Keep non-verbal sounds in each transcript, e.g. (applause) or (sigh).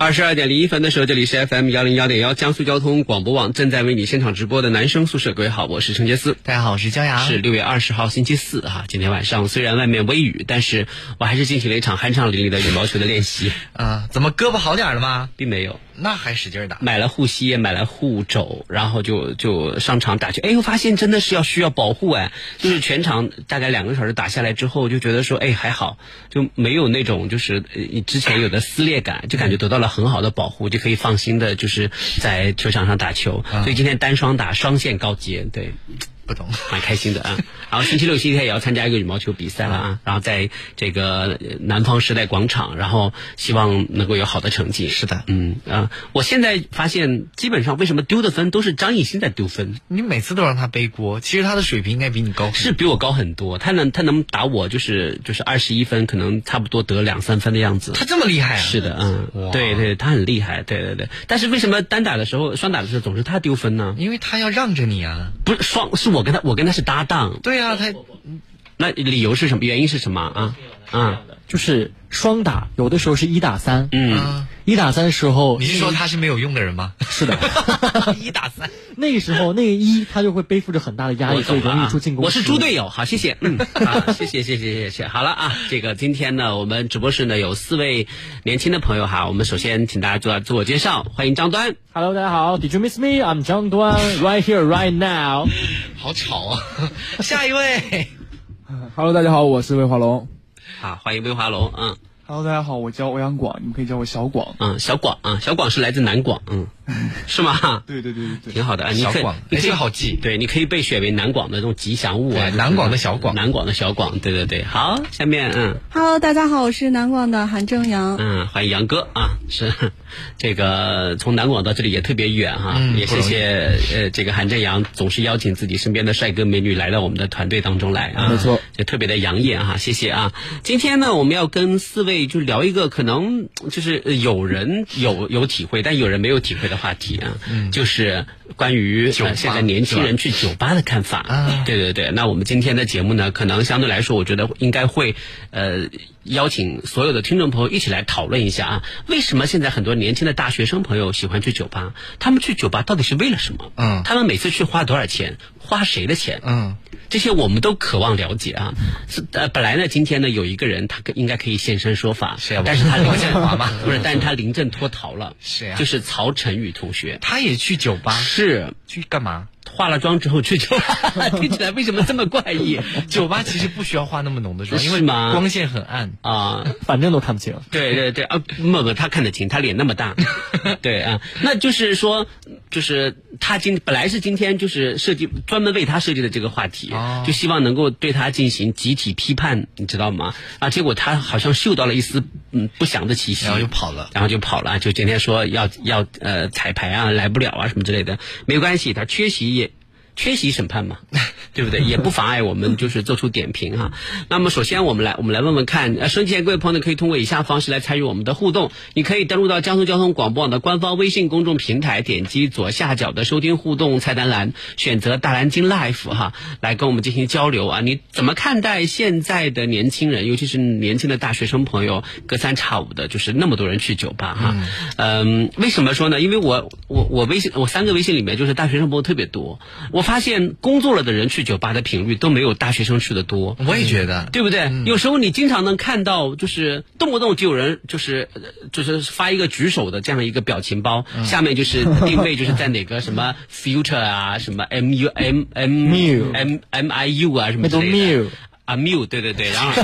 二十二点零一分的时候，这里是 FM 幺零幺点幺江苏交通广播网正在为你现场直播的男生宿舍。各位好，我是陈杰斯。大家好，我是焦阳。是六月二十号星期四哈，今天晚上虽然外面微雨，但是我还是进行了一场酣畅淋漓的羽毛球的练习。啊，(laughs) 怎么胳膊好点了吗？并没有。那还使劲打，买了护膝，买了护肘，然后就就上场打球。哎，我发现真的是要需要保护哎，就是全场大概两个小时打下来之后，就觉得说哎还好，就没有那种就是呃之前有的撕裂感，就感觉得到了很好的保护，就可以放心的就是在球场上打球。所以今天单双打双线高阶，对。不懂，蛮开心的啊。然后星期六、星期天也要参加一个羽毛球比赛了啊。然后在这个南方时代广场，然后希望能够有好的成绩。是的，嗯啊，我现在发现基本上为什么丢的分都是张艺兴在丢分。你每次都让他背锅，其实他的水平应该比你高，是比我高很多。他能他能打我就是就是二十一分，可能差不多得两三分的样子。他这么厉害啊？是的，嗯，对对，他很厉害，对对对。但是为什么单打的时候、双打的时候总是他丢分呢？因为他要让着你啊，不是双是我。我跟他，我跟他是搭档。对呀，他那理由是什么？原因是什么啊？啊，就是双打，有的时候是一打三。嗯，一打三的时候，你是说他是没有用的人吗？是的，(laughs) 一打三，那个时候那个一他就会背负着很大的压力，所以容易出进攻。我是猪队友，好，谢谢，嗯，谢谢，谢谢，谢谢。好了啊，这个今天呢，我们直播室呢有四位年轻的朋友哈，我们首先请大家做自我介绍，欢迎张端。Hello，大家好，Did you miss me? I'm 张端，right here, right now。(laughs) 好吵啊！(laughs) 下一位。Hello，大家好，我是魏华龙。好，欢迎威华龙，嗯。Hello，大家好，我叫欧阳广，你们可以叫我小广。嗯，小广啊，小广是来自南广，嗯，(laughs) 是吗？对对对对对，挺好的啊。小广，你这个好记。对，你可以被选为南广的这种吉祥物啊。南广的小广，南广的小广，对对对。好，下面嗯。Hello，大家好，我是南广的韩正阳。嗯，欢迎杨哥啊，是这个从南广到这里也特别远哈，嗯、也谢谢呃这个韩正阳总是邀请自己身边的帅哥美女来到我们的团队当中来啊，没错，就特别的养眼哈，谢谢啊。今天呢，我们要跟四位就聊一个。可能就是有人有有体会，但有人没有体会的话题啊，嗯、就是关于、呃、现在年轻人去酒吧的看法。啊、对对对，那我们今天的节目呢，可能相对来说，我觉得应该会呃邀请所有的听众朋友一起来讨论一下啊，为什么现在很多年轻的大学生朋友喜欢去酒吧？他们去酒吧到底是为了什么？嗯，他们每次去花多少钱？花谁的钱？嗯。这些我们都渴望了解啊，是呃，本来呢，今天呢有一个人他应该可以现身说法，是啊，但是他 (laughs) 临阵 (laughs) 不是，但是他临阵脱逃了，是啊，就是曹晨宇同学，他也去酒吧，是去干嘛？化了妆之后去酒吧，(laughs) 听起来为什么这么怪异？(laughs) 酒吧其实不需要化那么浓的妆，因为吗？光线很暗啊，反正都看不清。对对对啊，不不，他看得清，他脸那么大，(laughs) 对啊，那就是说，就是他今本来是今天就是设计专门为他设计的这个话题，哦、就希望能够对他进行集体批判，你知道吗？啊，结果他好像嗅到了一丝嗯不祥的气息，然后就跑了，然后就跑了，就今天说要要呃彩排啊来不了啊什么之类的，没关系，他缺席也。缺席审判嘛，(laughs) 对不对？也不妨碍我们就是做出点评哈。那么首先我们来我们来问问看，呃，收听各位朋友呢可以通过以下方式来参与我们的互动。你可以登录到江苏交通广播网的官方微信公众平台，点击左下角的收听互动菜单栏，选择大蓝鲸 Life 哈，来跟我们进行交流啊。你怎么看待现在的年轻人，尤其是年轻的大学生朋友，隔三差五的就是那么多人去酒吧哈？嗯，为什么说呢？因为我我我微信我三个微信里面就是大学生朋友特别多，我。发现工作了的人去酒吧的频率都没有大学生去的多，我也觉得，对不对？有时候你经常能看到，就是动不动就有人就是就是发一个举手的这样一个表情包，下面就是定位就是在哪个什么 future 啊，什么 m u m m m m i u 啊什么之类的。啊，Miu，对对对，然后 (laughs)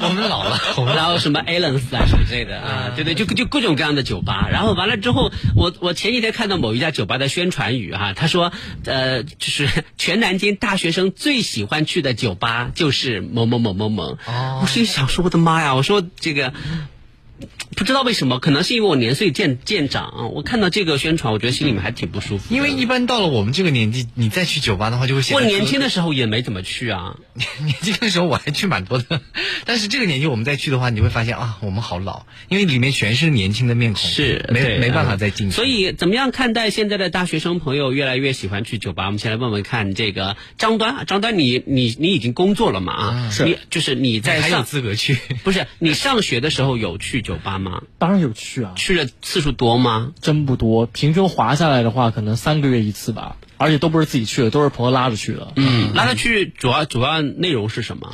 我们老了，我们然后什么 Allen's 啊什么之类的啊，对对，就就各种各样的酒吧，然后完了之后，我我前几天看到某一家酒吧的宣传语哈、啊，他说呃，就是全南京大学生最喜欢去的酒吧就是某某某某某，哦，我心想说我的妈呀，我说这个。不知道为什么，可能是因为我年岁渐渐长啊，我看到这个宣传，我觉得心里面还挺不舒服。因为一般到了我们这个年纪，你再去酒吧的话，就会显得我年轻的时候也没怎么去啊。(laughs) 年轻的时候我还去蛮多的，但是这个年纪我们再去的话，你会发现啊，我们好老，因为里面全是年轻的面孔，是没没办法啊再进去。所以，怎么样看待现在的大学生朋友越来越喜欢去酒吧？我们先来问问看，这个张端，张端你，你你已经工作了嘛？啊，是你就是你你还有资格去？不是你上学的时候有去酒吧吗？当然有去啊，去的次数多吗？真不多，平均划下来的话，可能三个月一次吧，而且都不是自己去的，都是朋友拉着去的。嗯，拉着去主要主要内容是什么？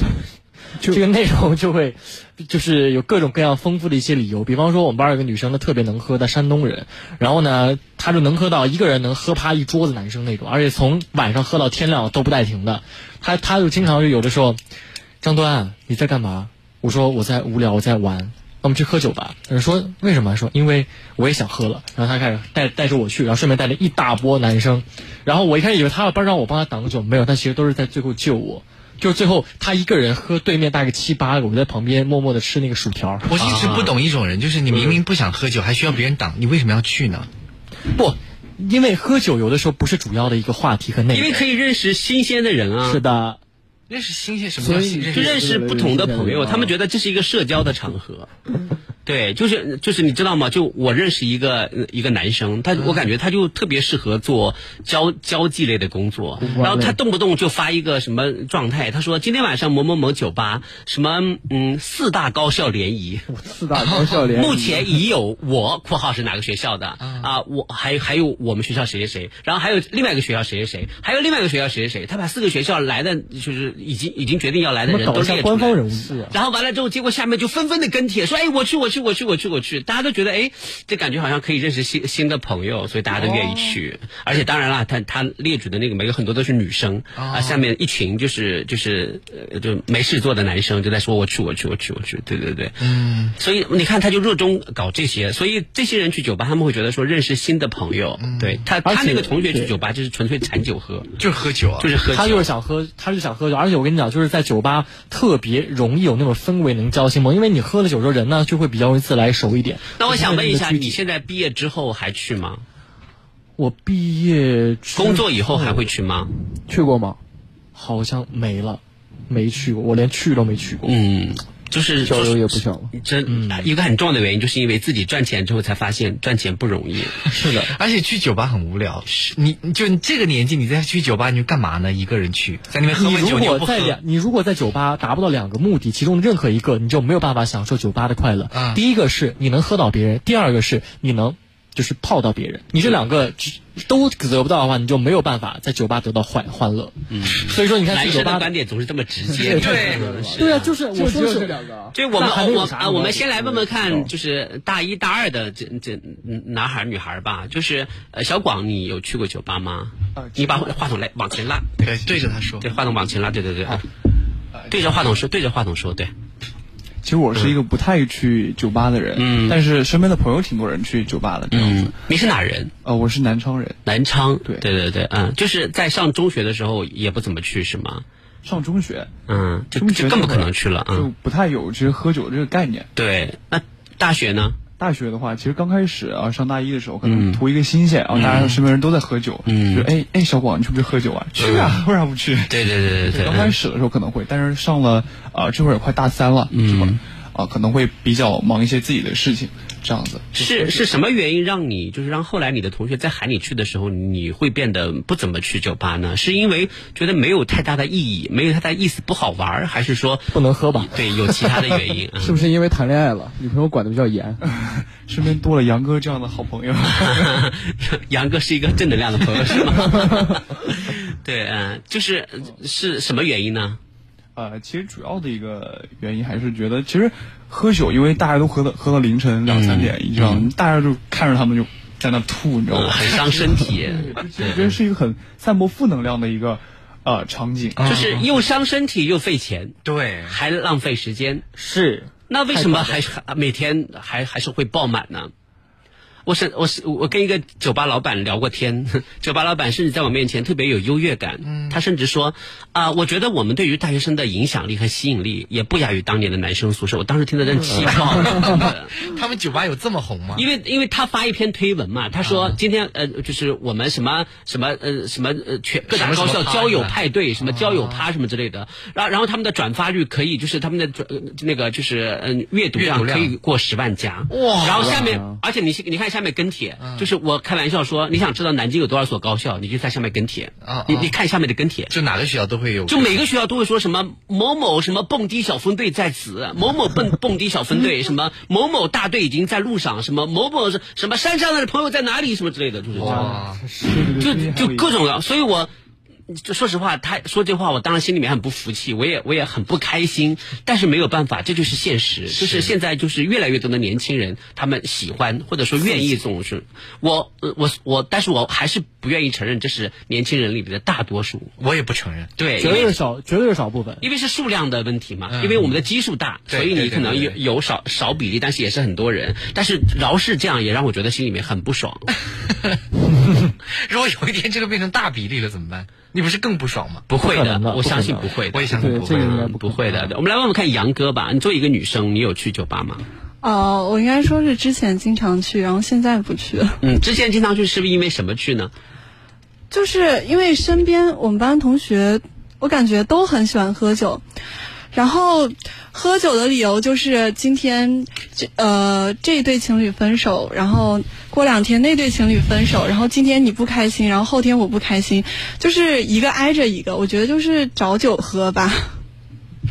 这个内容就会，就是有各种各样丰富的一些理由。比方说，我们班有个女生，她特别能喝，她山东人，然后呢，她就能喝到一个人能喝趴一桌子男生那种，而且从晚上喝到天亮都不带停的。她她就经常就有的时候，张端你在干嘛？我说我在无聊，我在玩。那我们去喝酒吧。他说为什么？说因为我也想喝了。然后他开始带带着我去，然后顺便带了一大波男生。然后我一开始以为他要帮让我帮他挡酒，没有，他其实都是在最后救我。就是最后他一个人喝对面大概七八个，我在旁边默默的吃那个薯条。我一直不懂一种人，就是你明明不想喝酒，还需要别人挡，你为什么要去呢？不，因为喝酒有的时候不是主要的一个话题和内容。因为可以认识新鲜的人啊。是的，认识新鲜什么所以叫新认识？就认识不同的朋友，他们觉得这是一个社交的场合。对，就是就是你知道吗？就我认识一个呃一个男生，他我感觉他就特别适合做交交际类的工作，然后他动不动就发一个什么状态，他说今天晚上某某某酒吧什么嗯四大高校联谊，四大高校联谊目前已有我（括号是哪个学校的啊？我还还有我们学校谁谁谁，然后还有另外一个学校谁谁谁，还有另外一个学校谁谁谁，他把四个学校来的就是已经已经决定要来的人都搞一下列出来官方人物是啊。然后完了之后，结果下面就纷纷的跟帖说：“哎，我去，我去，我去，我去，我去。”大家都觉得，哎，这感觉好像可以认识新新的朋友，所以大家都愿意去。而且当然了，他他列举的那个每个很多都是女生、啊，下面一群就是就是呃就没事做的男生就在说：“我去，我去，我去，我去。”对对对，嗯。所以你看，他就热衷搞这些，所以这些人去酒吧，他们会觉得说认识新的朋友。对他，他那个同学去酒吧就是纯粹馋酒喝，就是喝酒啊，就是喝酒。他就是想喝，他就是想喝酒，而且我跟你讲，就是在酒吧特别容易有那种氛围能交心嘛，因为你喝了酒之后人呢就会比较容易自来熟一点。那我想问一下，你现在毕业之后还去吗？我毕业工作以后还会去吗？去过吗？好像没了，没去过，我连去都没去过。嗯，就是交流也不小了。真一个很重要的原因，就是因为自己赚钱之后才发现赚钱不容易。(laughs) 是的，(laughs) 而且去酒吧很无聊。你你就你这个年纪，你再去酒吧，你就干嘛呢？一个人去，在那边喝酒，如你又不喝果在两，。你如果在酒吧达不到两个目的，其中任何一个，你就没有办法享受酒吧的快乐。啊第一个是你能喝到别人，第二个是你能就是泡到别人。你这两个只都得不到的话，你就没有办法在酒吧得到欢欢乐。嗯，所以说你看男去酒吧生的观点总是这么直接。对对啊，就是我说是两个啊。就我们我啊，我们先来问问看，就是大一大二的这这嗯男孩女孩吧，就是呃小广，你有去过酒吧吗？你把话筒来往前拉，对，对着他说。对，话筒往前拉，对对对，对着话筒说，对着话筒说，对。其实我是一个不太去酒吧的人，嗯但是身边的朋友挺多人去酒吧的这样子。嗯，你是哪人？呃，我是南昌人，南昌。对对对对，嗯，就是在上中学的时候也不怎么去是吗？上中学，嗯，就中学就更不可能去了嗯。就不太有其实喝酒这个概念。对，那大学呢？大学的话，其实刚开始啊，上大一的时候，可嗯能图一个新鲜，然后大家身边人都在喝酒，嗯就哎哎，小广，你去不去喝酒啊？去啊，为啥不去？对对对对对，刚开始的时候可能会，但是上了啊，这会儿也快大三了，嗯是吧？啊，可能会比较忙一些自己的事情，这样子。是是什么原因让你就是让后来你的同学在喊你去的时候，你会变得不怎么去酒吧呢？是因为觉得没有太大的意义，没有太大意思，不好玩儿，还是说不能喝吧？对有其他的原因？(laughs) 啊是不是因为谈恋爱了，女朋友管的比较严，(laughs) 身边多了杨哥这样的好朋友？(laughs) 杨哥是一个正能量的朋友是吗？对，嗯，就是是什么原因呢？呃，其实主要的一个原因还是觉得，其实喝酒，因为大家都喝到喝到凌晨两三点，你知道吗？大家就看着他们就在那吐，你知道嗯，吗？很伤身体，(laughs) 其实我觉得是一个很散播负能量的一个呃场景。就是又伤身体又费钱，对，还浪费时间。是那为什么还还每天还还是会爆满呢？我是我是我跟一个酒吧老板聊过天，(laughs) 酒吧老板甚至在我面前特别有优越感。嗯，他甚至说啊、我觉得我们对于大学生的影响力和吸引力也不亚于当年的男生宿舍。我当时听得真气爆了。(laughs) 他们酒吧有这么红吗？因为因为他发一篇推文嘛，他说今天呃就是我们什么什么呃什么呃全各大高校交友派对什么交友趴什么之类的，然后然后他们的转发率可以就是他们的转呃那个就是嗯阅读量阅读量可以过十万加哇然后下面而且你你看下面跟帖，就是我开玩笑说你想知道南京有多少所高校，你就在下面跟帖。啊，你你看下面的跟帖。就哪个学校都会有，就每个学校都会说什么某某什么蹦迪小分队在此，某某蹦 (laughs) 蹦迪小分队，什么某某大队已经在路上，什么某某是什么山上的朋友在哪里，什么之类的，就是这样，哇，就就各种的，所以我。就说实话，他说这话，我当然心里面很不服气，我也我也很不开心，但是没有办法，这就是现实。就是现在就是越来越多的年轻人，他们喜欢或者说愿意这种事。我呃我我，但是我还是不愿意承认这是年轻人里面的大多数。我也不承认。对，绝对是少，绝对是少部分。因为是数量的问题嘛，嗯因为我们的基数大，所以你可能有有少少比例，但是也是很多人。但是饶是这样，也让我觉得心里面很不爽。(laughs) 如果有一天这个变成大比例了怎么办？你不是更不爽吗？不会的我相信不会的。我也相信不会。这个不不会的。我们来问问看杨哥吧，你作为一个女生，你有去酒吧吗？哦，我应该说是之前经常去，然后现在不去了，嗯，之前经常去是不是因为什么去呢？就是因为身边我们班同学，我感觉都很喜欢喝酒，然后喝酒的理由就是今天这呃这对情侣分手，然后过两天那对情侣分手，然后今天你不开心，然后后天我不开心，就是一个挨着一个，我觉得就是找酒喝吧。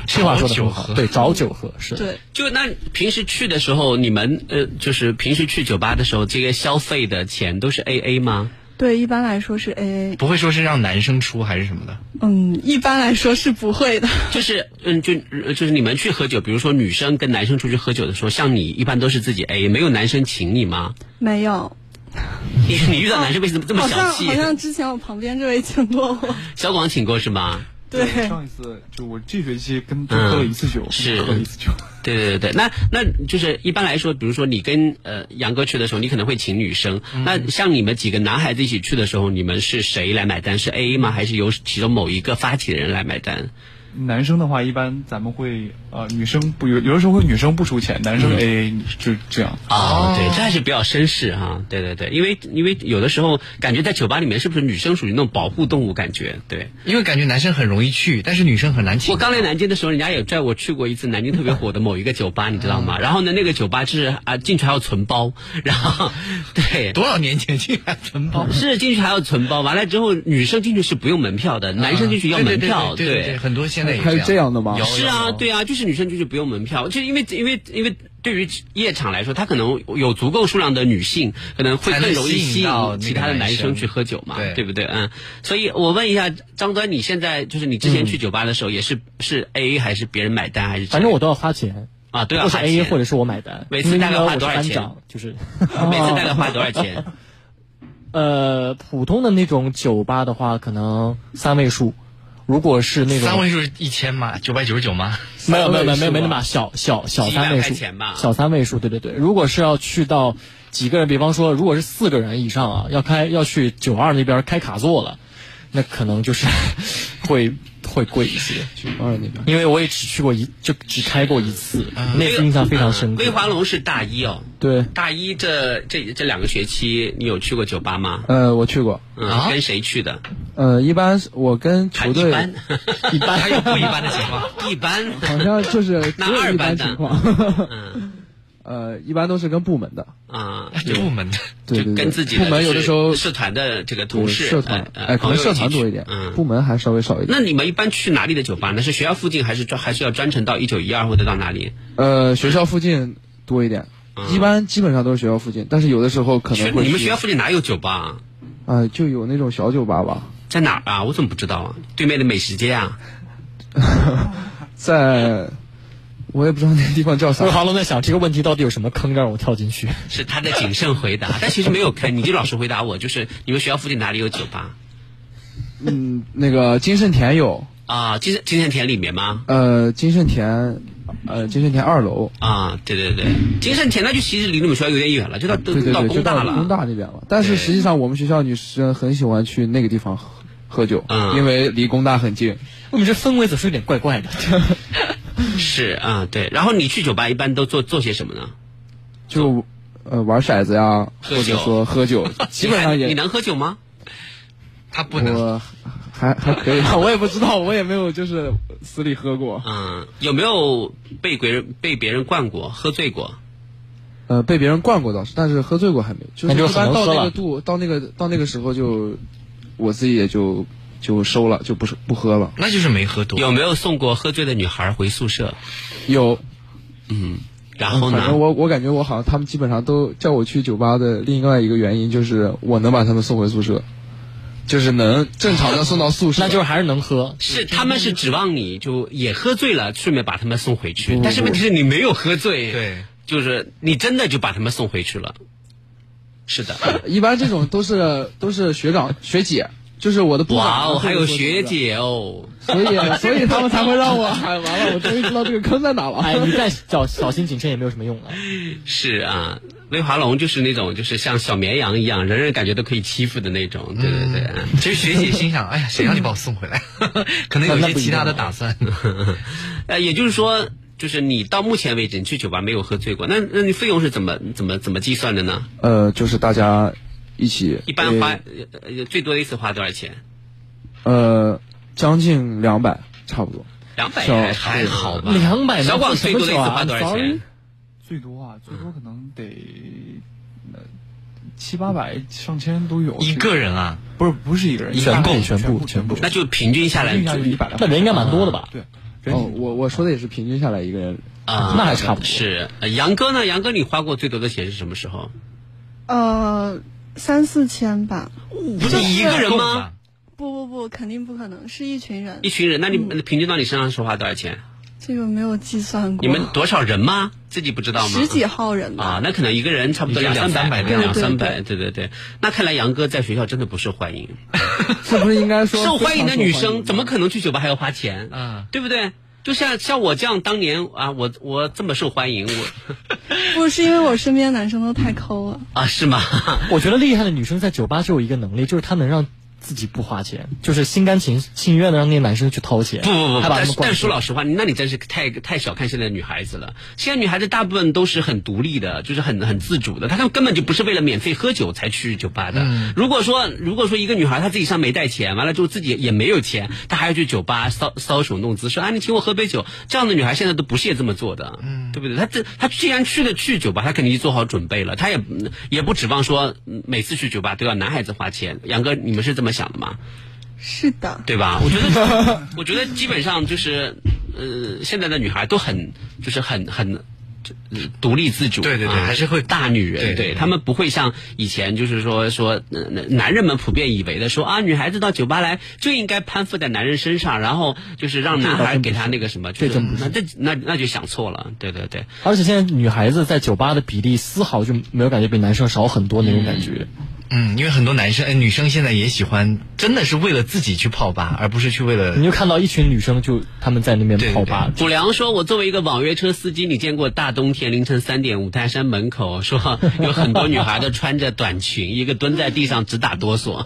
这话说的酒很好，喝对，找酒喝是。对，就那平时去的时候，你们呃，就是平时去酒吧的时候，这个消费的钱都是 A A 吗？对，一般来说是 A A。不会说是让男生出还是什么的？嗯，一般来说是不会的。就是嗯，就呃就是你们去喝酒，比如说女生跟男生出去喝酒的时候，像你一般都是自己 A，没有男生请你吗？没有，(laughs) 你你遇到男生为什么这么小气？像好像之前我旁边这位请过我。小广请过是吗？对，上一次就我这学期跟他喝了一次酒，是喝了一次酒。对对对对，那那就是一般来说，比如说你跟呃杨哥去的时候，你可能会请女生。那像你们几个男孩子一起去的时候，你们是谁来买单？是 A A 吗？还是由其中某一个发起的人来买单？男生的话，一般咱们会呃，女生不有有的时候会女生不出钱，男生 A A 就这样。哦，对，这还是比较绅士哈。对对对，因为因为有的时候感觉在酒吧里面，是不是女生属于那种保护动物感觉？对。因为感觉男生很容易去，但是女生很难请。我刚来南京的时候，人家也拽我去过一次南京特别火的某一个酒吧，你知道吗？然后呢，那个酒吧就是啊，进去还要存包，然后对，(laughs) 多少年前进去还存包？(laughs) 是进去还要存包，完了之后女生进去是不用门票的，男生进去要门票，对对对对，很多现在也还有这样的吗有是啊，对啊，就是女生就是不用门票，就因为因为因为对于夜场来说，他可能有足够数量的女性，可能会更容易吸吸引其他的男生去喝酒嘛，对对不对？嗯，所以我问一下张端，你现在就是你之前去酒吧的时候，也是是 A A 还是别人买单还是？反正我都要花钱，啊都要或是花 A A 或者是我买单。每次大概花多少钱，就是每次大概花多少钱？呃，普通的那种酒吧的话，可能三位数。如果是那种三位数是一千吗？九百九十九吗？没有没有没有没有没那么小小小三位数小三位数，对对对。如果是要去到几个人，比方说如果是四个人以上啊，要开要去九二那边开卡座了，那可能就是会 (laughs) 会贵一些。二那边。因为我也只去过一，就只开过一次，那次印象非常深刻。威华龙是大一哦，对，大一这这这两个学期，你有去过酒吧吗？呃，我去过。嗯，啊跟谁去的？呃，一般是我跟球队一般，(laughs) 一般还有不一般的情况。一般。好像就是 (laughs) 那只有一二班的般情况。嗯呃，一般都是跟部门的，啊，这部门的就对对对，跟自己部门有的时候社团的这个同事社团，呃哎，可能社团多一点，嗯。部门还稍微少一点。那你们一般去哪里的酒吧呢？是学校附近，还是专还是要专程到一九一二或者到哪里？呃，学校附近多一点，一般基本上都是学校附近，但是有的时候可能会你们学校附近哪有酒吧啊？啊，就有那种小酒吧吧，在哪儿啊？我怎么不知道啊？对面的美食街啊？(laughs) 在，我也不知道那个地方叫啥魏。华龙在想这个问题到底有什么坑让我跳进去？(laughs) 是他在谨慎回答，(laughs) 但其实没有坑，你就老实回答我，就是你们学校附近哪里有酒吧嗯，那个金盛田有，啊？金金盛田里面吗？呃，金盛田呃金盛田二楼。啊，对对对，金盛田那就其实离你们学校有点远了，就到都到对对对，就到工大了。工大那边了。但是实际上，我们学校女生很喜欢去那个地方喝喝酒，嗯因为离工大很近。我们这氛围总是有点怪怪的。(laughs) 是啊，对。然后你去酒吧一般都做做些什么呢？就呃玩骰子呀，或者说喝酒，(laughs) 基本上也你能喝酒吗？他不能。我还还可以吧，我也不知道，我也没有就是死里喝过。嗯，有没有被别人被别人灌过、喝醉过？呃，被别人灌过倒是，但是喝醉过还没有。就是那就一般到那个度，到那个到那个时候就，我自己也就就收了，就不是不喝了。那就是没喝多。有没有送过喝醉的女孩回宿舍？有，嗯然后呢反正？我我感觉我好像他们基本上都叫我去酒吧的另外一个原因就是我能把他们送回宿舍，就是能正常的送到宿舍。(laughs) 那就是还是能喝。是他们是指望你就也喝醉了，顺便把他们送回去。但是问题是你没有喝醉，对，就是你真的就把他们送回去了。是的，一般这种都是都是学长学姐，就是我的部长。哇哦，还有学姐哦。所以 (laughs) 所以他们才会让我 (laughs) 哎完了，我终于知道这个坑在哪了。哎，你再小小心谨慎也没有什么用了。(laughs) 是啊，魏华龙就是那种就是像小绵羊一样，人人感觉都可以欺负的那种。对对对。其实学姐心想，哎呀，谁让你把我送回来？可能有一些其他的打算。呃，也就是说，就是你到目前为止，你去酒吧没有喝醉过，那那你费用是怎么怎么怎么计算的呢？呃，就是大家一起一般花、呃呃最多的一次花多少钱？呃将近两百，差不多。两百小还还好吧两百小广最多的一次花多少钱？最多啊，最多可能得呃七八百、上千都有。一个人啊，不是不是一个人，全部一个全部部全部，那就平均下来平均下来就一百来。那人应该蛮多的吧？对，哦人，我我说的也是平均下来一个人。啊，那还差不多是呃杨哥呢？杨哥，你花过最多的钱是什么时候？呃，三四千吧。不是你一个人吗？不不不，肯定不可能，是一群人一。群人，那你们平均到你身上说话多少钱？这个没有计算过。你们多少人吗？自己不知道吗？十几号人吧。啊，那可能一个人差不多两三百，两三百对对对对。那看来杨哥在学校真的不受欢迎。是不是应该说受欢迎的女生怎么可能去酒吧还要花钱？嗯对不对？就像像我这样，当年啊，我我这么受欢迎，我 (laughs) 不是因为我身边男生都太抠了。啊是吗？(laughs) 我觉得厉害的女生在酒吧只有一个能力，就是她能让自己不花钱，就是心甘情情愿的让那些男生去掏钱，不不不，但是但说老实话，那你真是太太小看现在的女孩子了。现在女孩子大部分都是很独立的，就是很很自主的，她们根本就不是为了免费喝酒才去酒吧的。如果说如果说一个女孩她自己上没带钱，完了之后自己也没有钱，她还要去酒吧搔搔首弄姿，说啊你请我喝杯酒，这样的女孩现在都不屑这么做的，对不对？她这她既然去了去酒吧，她肯定就做好准备了，她也也不指望说嗯每次去酒吧都要男孩子花钱。杨哥，你们是这么想的吗？是的，对吧？我觉得，(laughs) 我觉得基本上就是，呃，现在的女孩都很，就是很很。呃独立自主，对对对啊还是会大女人，对对对她们不会像以前就是说说，呃男人们普遍以为的说啊，女孩子到酒吧来就应该攀附在男人身上，然后就是让男孩给她那个什么，就是那这那那就想错了，对对对，而且现在女孩子在酒吧的比例丝毫就没有感觉比男生少很多那种感觉。嗯，因为很多男生、呃、女生现在也喜欢，真的是为了自己去泡吧，而不是去为了你就看到一群女生就他们在那边泡吧，古良说：“我作为一个网约车司机，你见过大冬天凌晨三点五台山门口说有很多女孩都穿着短裙，一个蹲在地上直打哆嗦。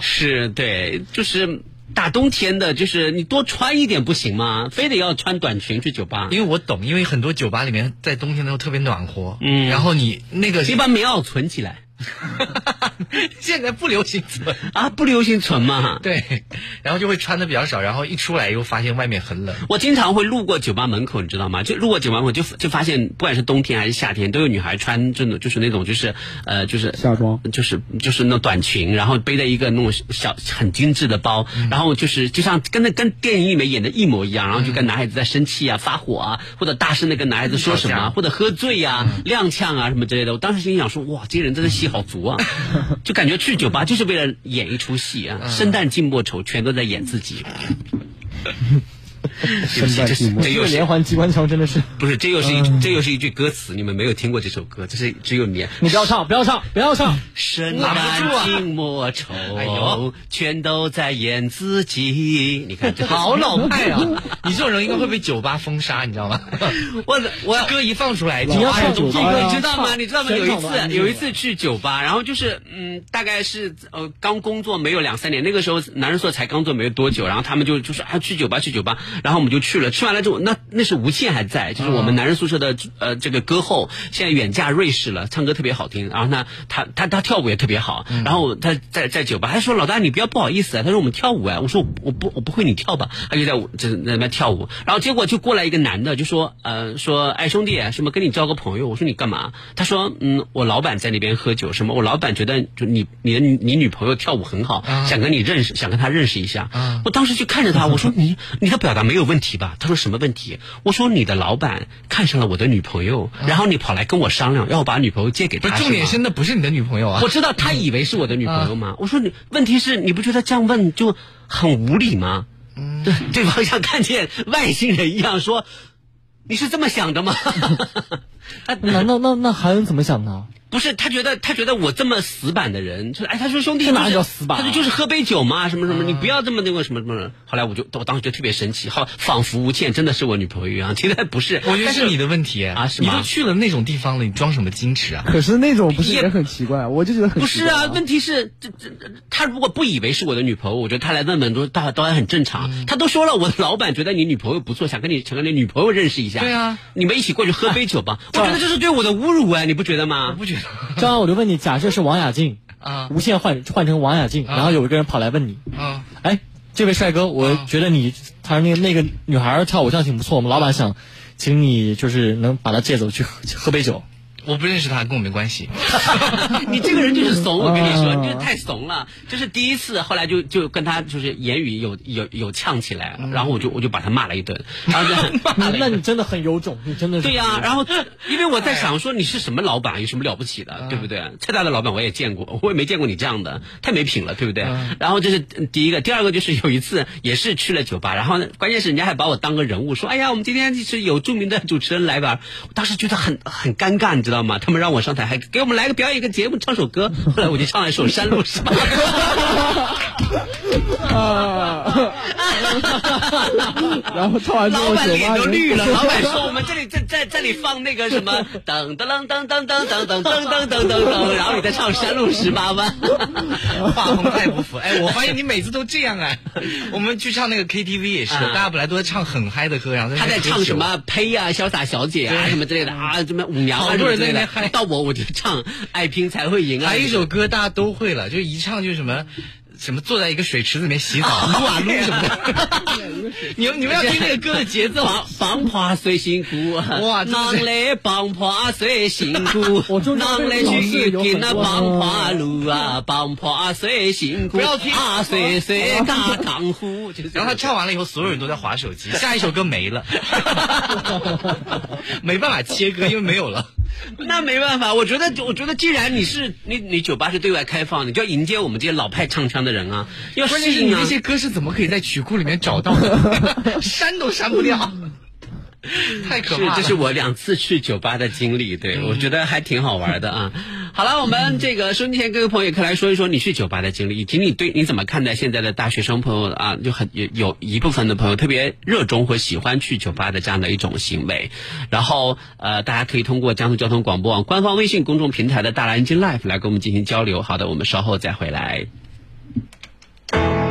是对，就是大冬天的，就是你多穿一点不行吗？非得要穿短裙去酒吧？因为我懂，因为很多酒吧里面在冬天的时候特别暖和，嗯然后你那个你把棉袄存起来 (laughs) 现在不流行存，啊！不流行存嘛？对，然后就会穿的比较少，然后一出来又发现外面很冷，我经常会路过酒吧门口，你知道吗？就路过酒吧门口就就发现，不管是冬天还是夏天，都有女孩穿这种就是那种就是呃就是夏装就是就是那种短裙，然后背着一个那种小很精致的包，然后就是就像跟那跟电影里面演的一模一样，然后就跟男孩子在生气啊、发火啊，或者大声的跟男孩子说什么，或者喝醉呀、踉跄啊什么之类的。我当时心想说，哇，这些人真的戏好足啊，(laughs) 就感觉去酒吧就是为了演一出戏啊，生旦净末丑全都在演自己。对不起，这是这这个又是连环机关枪真的是，不是这又是一、嗯这又是一句歌词，你们没有听过这首歌，这是只有你。你不要唱，不要唱，不要唱。深拦不住啊感静默愁，(laughs) 哎呦全都在演自己。你看，这好老派啊！(laughs) 你这种人应该会被酒吧封杀，你知道吗？(laughs) 我我歌一放出来，你要唱酒吧呀这个你知道吗？你知道吗？有一次有一次去酒吧，然后就是嗯，大概是呃刚工作没有两三年，那个时候男人说才刚做没有多久，然后他们就就说啊去酒吧去酒吧，然后我们就去了，吃完了之后，那那是吴倩还在，就是我们男人宿舍的呃这个歌后，现在远嫁瑞士了，唱歌特别好听，然后呢他他他跳舞也特别好，然后他在在酒吧，他说老大你不要不好意思啊，他说我们跳舞啊，我说我我不我不会你跳吧，他就在舞在在那边跳舞，然后结果就过来一个男的就说呃说哎兄弟什么跟你交个朋友，我说你干嘛？他说嗯我老板在那边喝酒，什么我老板觉得就你你的你女朋友跳舞很好，想跟你认识，想跟她认识一下。我当时就看着他，我说你你的表达没有问题吧？他说什么问题？我说你的老板看上了我的女朋友，然后你跑来跟我商量，要我把女朋友借给他。不是重点吗是那不是你的女朋友啊我！知道他以为是我的女朋友吗？我说你，问题是你不觉得这样问就很无理吗？对，对方像看见外星人一样说，你是这么想的吗？他 (laughs) 那那那那韩恩怎么想呢？不是他觉得他觉得我这么死板的人，就是哎，他说兄弟，这是叫死板啊他说就是喝杯酒嘛，什么什么，你不要这么那个什么什么。后来我就我当时就特别生气，好，仿佛吴倩真的是我女朋友一样，(laughs) 其实不是。我觉得是你的问题啊是吗你都去了那种地方了，你装什么矜持啊？可是那种不是也也很奇怪？我就觉得很不是啊，问题是这这这他如果不以为是我的女朋友，我觉得他来问问都大当然很正常。嗯他都说了，我的老板觉得你女朋友不错，想跟你想跟你女朋友认识一下。对啊，你们一起过去喝杯酒吧。(laughs) 我觉得这是对我的侮辱啊，你不觉得吗？不觉得 (laughs) 张安，我就问你，假设是王雅静，啊无限换换成王雅静，然后有一个人跑来问你，啊？哎，这位帅哥，我觉得你，他说那个那个女孩跳舞跳得挺不错，我们老板想请你就是能把她借走去喝喝杯酒。我不认识他，跟我没关系。(laughs) 你这个人就是怂，(laughs) 我跟你说，啊你这太怂了。就是第一次，后来就就跟他就是言语有有有呛起来，然后我就我就把他骂了一顿，(laughs) 然后就那那你真的很有种，你真的是对呀、然后因为我在想说你是什么老板，有什么了不起的，对不对？再大的老板我也见过，我也没见过你这样的，太没品了，对不对？然后这是呃第一个，第二个就是有一次也是去了酒吧，然后，关键是人家还把我当个人物，说哎呀，我们今天是有著名的主持人来吧，我当时觉得很很尴尬，你知道吗？他们让我上台，还给我们来个表演一个节目，唱首歌，后来我就唱了一首《山路十八》。(laughs) 啊，(laughs) 然后唱完之后，老板脸都绿了。老板说：“我们这里在在这里放那个什么噔 (laughs) 噔噔噔噔噔噔噔噔噔噔噔噔，然后你再唱《山路十八弯》。(laughs) 画风太不符。哎，我发现你每次都这样哎。我们去唱那个 KTV 也是，啊大家本来都在唱很嗨的歌，然后他在唱什？么呸呀、潇洒小姐啊什么之类的啊，什么舞娘啊好多人什么之类的在那边嗨到我我就唱爱拼才会赢啊。还有一首歌大家都会了，就一唱就是什么。什么坐在一个水池子里面洗澡，(laughs) 撸啊撸什么的，你们你们要听那个歌的节奏，放放破最辛苦，哇真的是。人嘞放破最辛苦，我中间人嘞去有很多跟那放破路啊，放破最辛苦，不要听。啊岁岁大江湖。然后他唱完了以后，所有人都在划手机，下一首歌没了，(laughs) 没办法切歌，因为没有了。那没办法，我觉得，我觉得，既然你是你你酒吧是对外开放，你就要迎接我们这些老派唱腔的人啊，要关键是你那。些歌是怎么可以在曲库里面找到的？(laughs) 删都删不掉，太可是，怕了。这是我两次去酒吧的经历，对、我觉得还挺好玩的啊。好了，我们这个收音机前各位朋友也可以来说一说你去酒吧的经历，以及你对你怎么看待现在的大学生朋友啊，就很有有一部分的朋友特别热衷或喜欢去酒吧的这样的一种行为。然后呃，大家可以通过江苏交通广播网官方微信公众平台的大蓝鲸 Life 来跟我们进行交流。好的，我们稍后再回来。Thank you.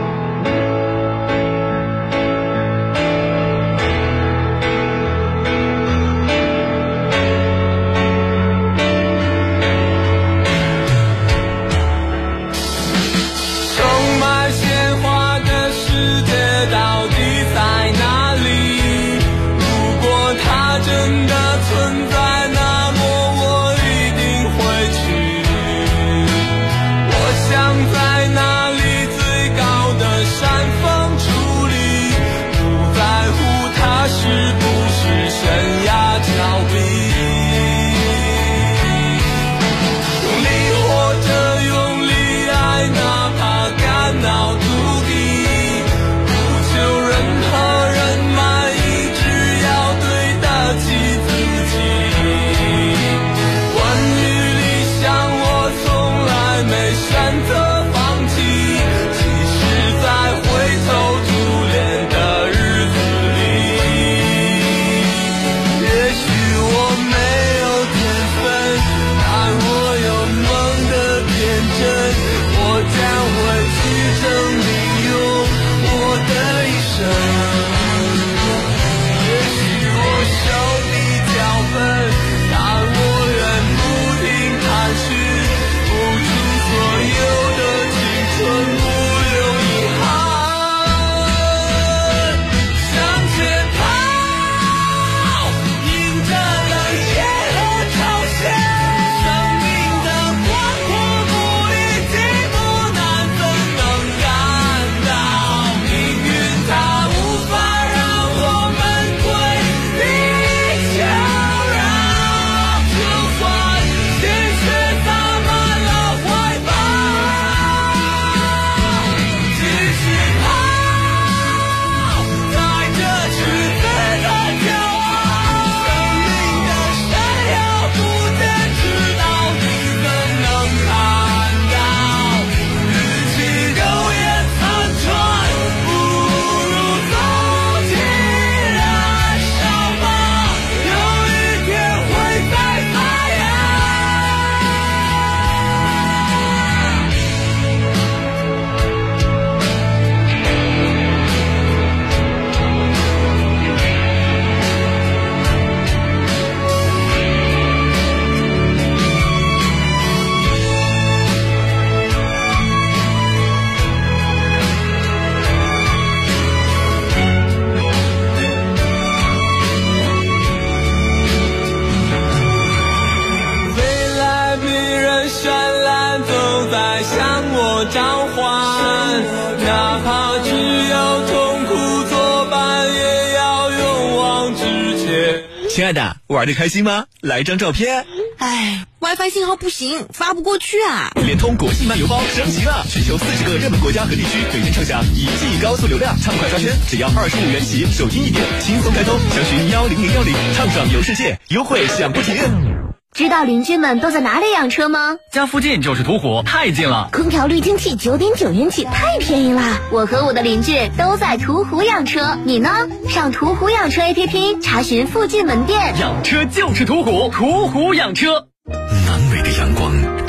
亲爱的，玩的开心吗？来张照片。唉，WiFi 信号不行，发不过去啊！联通国际漫游包升级了，全球四十个热门国家和地区，每天畅享一 G 高速流量，畅快刷圈，只要二十五元起，手机一点，轻松开通。详询幺零零幺零，畅爽游世界，优惠享不停。知道邻居们都在哪里养车吗？家附近就是途虎，太近了。空调滤清器九点九元起，太便宜啦！我和我的邻居都在途虎养车，你呢？上途虎养车 APP 查询附近门店。养车就是途虎，途虎养车。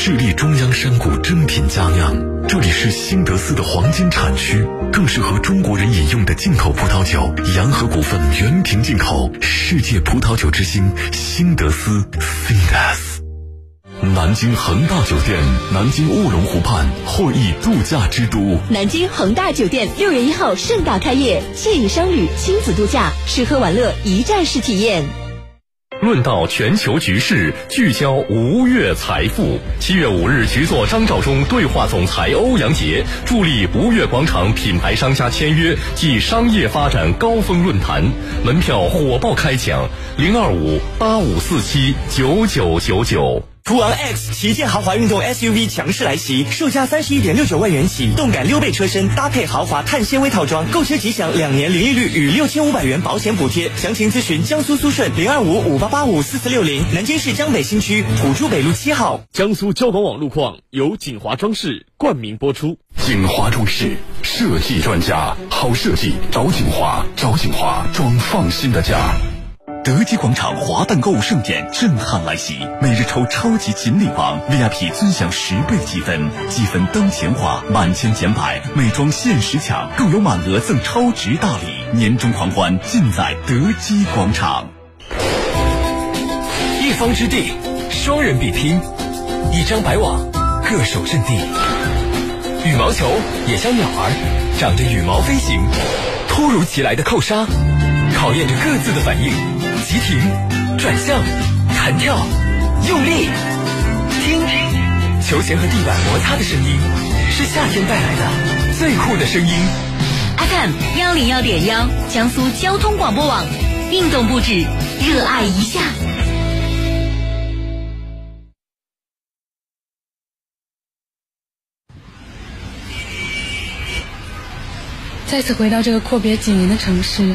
智利中央山谷珍品佳酿，这里是新德斯的黄金产区，更适合中国人饮用的进口葡萄酒。洋河股份原瓶进口，世界葡萄酒之星，新德斯 （Sindas）。南京恒大酒店，南京卧龙湖畔会议度假之都。南京恒大酒店六月一号盛大开业，惬意商旅，亲子度假，吃喝玩乐一站式体验。论道全球局势，聚焦吴越财富。七月五日，局座张召忠对话总裁欧阳杰，助力吴越广场品牌商家签约暨商业发展高峰论坛，门票火爆开抢，零二五八五四七九九九九。途昂 X 旗舰豪华运动 SUV 强势来袭，售价三十一点六九万元起，动感溜背车身搭配豪华碳纤维套装，购车即享两年零利率与六千五百元保险补贴。详情咨询江苏苏顺零二五五八八五四四六零，南京市江北新区土珠北路七号。江苏交管网路况由锦华装饰冠名播出。锦华装饰设计专家，好设计找锦华，找锦华装放心的家。德基广场华诞购物盛典震撼来袭，每日抽超级锦鲤王 VIP 尊享十倍积分，积分当钱花，满千减百，美妆限时抢，更有满额赠超值大礼，年终狂欢尽在德基广场。一方之地，双人比拼，一张白网，各守阵地。羽毛球也像鸟儿，长着羽毛飞行，突如其来的扣杀，考验着各自的反应。急停，转向，弹跳，用力，听，球鞋和地板摩擦的声音，是夏天带来的最酷的声音。FM 幺零幺点幺，江苏交通广播网，运动不止，热爱一下。再次回到这个阔别几年的城市。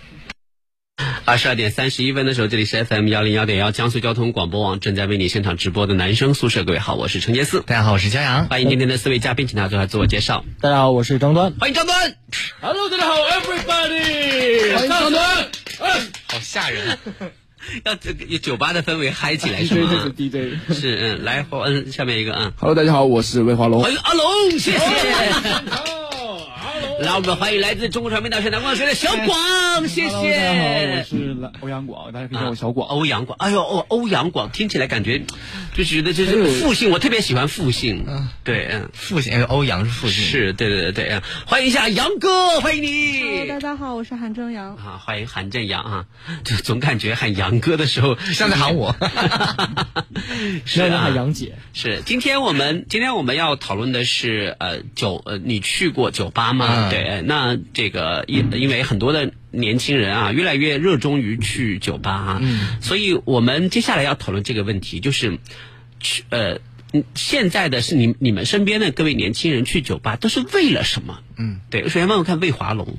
二十二点三十一分的时候，这里是 FM 幺零幺点幺江苏交通广播网正在为你现场直播的男生宿舍。各位好，我是陈杰思，大家好，我是江阳，欢迎今天的四位嘉宾，请大家做下自我介绍。大家好，我是张端，欢迎张端。Hello，大家好，Everybody，欢迎张端。嗯，好吓人，(laughs) 要这个酒吧的氛围嗨起来 (laughs) 是吗？是 DJ，是嗯，来嗯，下面一个嗯。Hello，大家好，我是魏华龙。欢迎阿龙，谢谢。(laughs) 来，我们欢迎来自中国传媒大学南广学的小广，谢谢。大家好，我是欧阳广，大家可以叫我小广。欧阳广，哎呦，欧欧阳广听起来感觉就觉得这是复姓，我特别喜欢复姓。对，嗯，复姓，欧阳是复姓。是对对对对，欢迎一下杨哥，欢迎你。大家好，我是韩正阳。啊，欢迎韩正阳啊，就总感觉喊杨哥的时候像在喊我。(laughs) 是啊，喊杨姐。是，今天我们今天我们要讨论的是呃酒呃，你去过酒吧吗？对，那这个因因为很多的年轻人啊，越来越热衷于去酒吧啊，嗯，所以我们接下来要讨论这个问题，就是去呃，现在的是你你们身边的各位年轻人去酒吧都是为了什么？嗯，对，首先问问看魏华龙，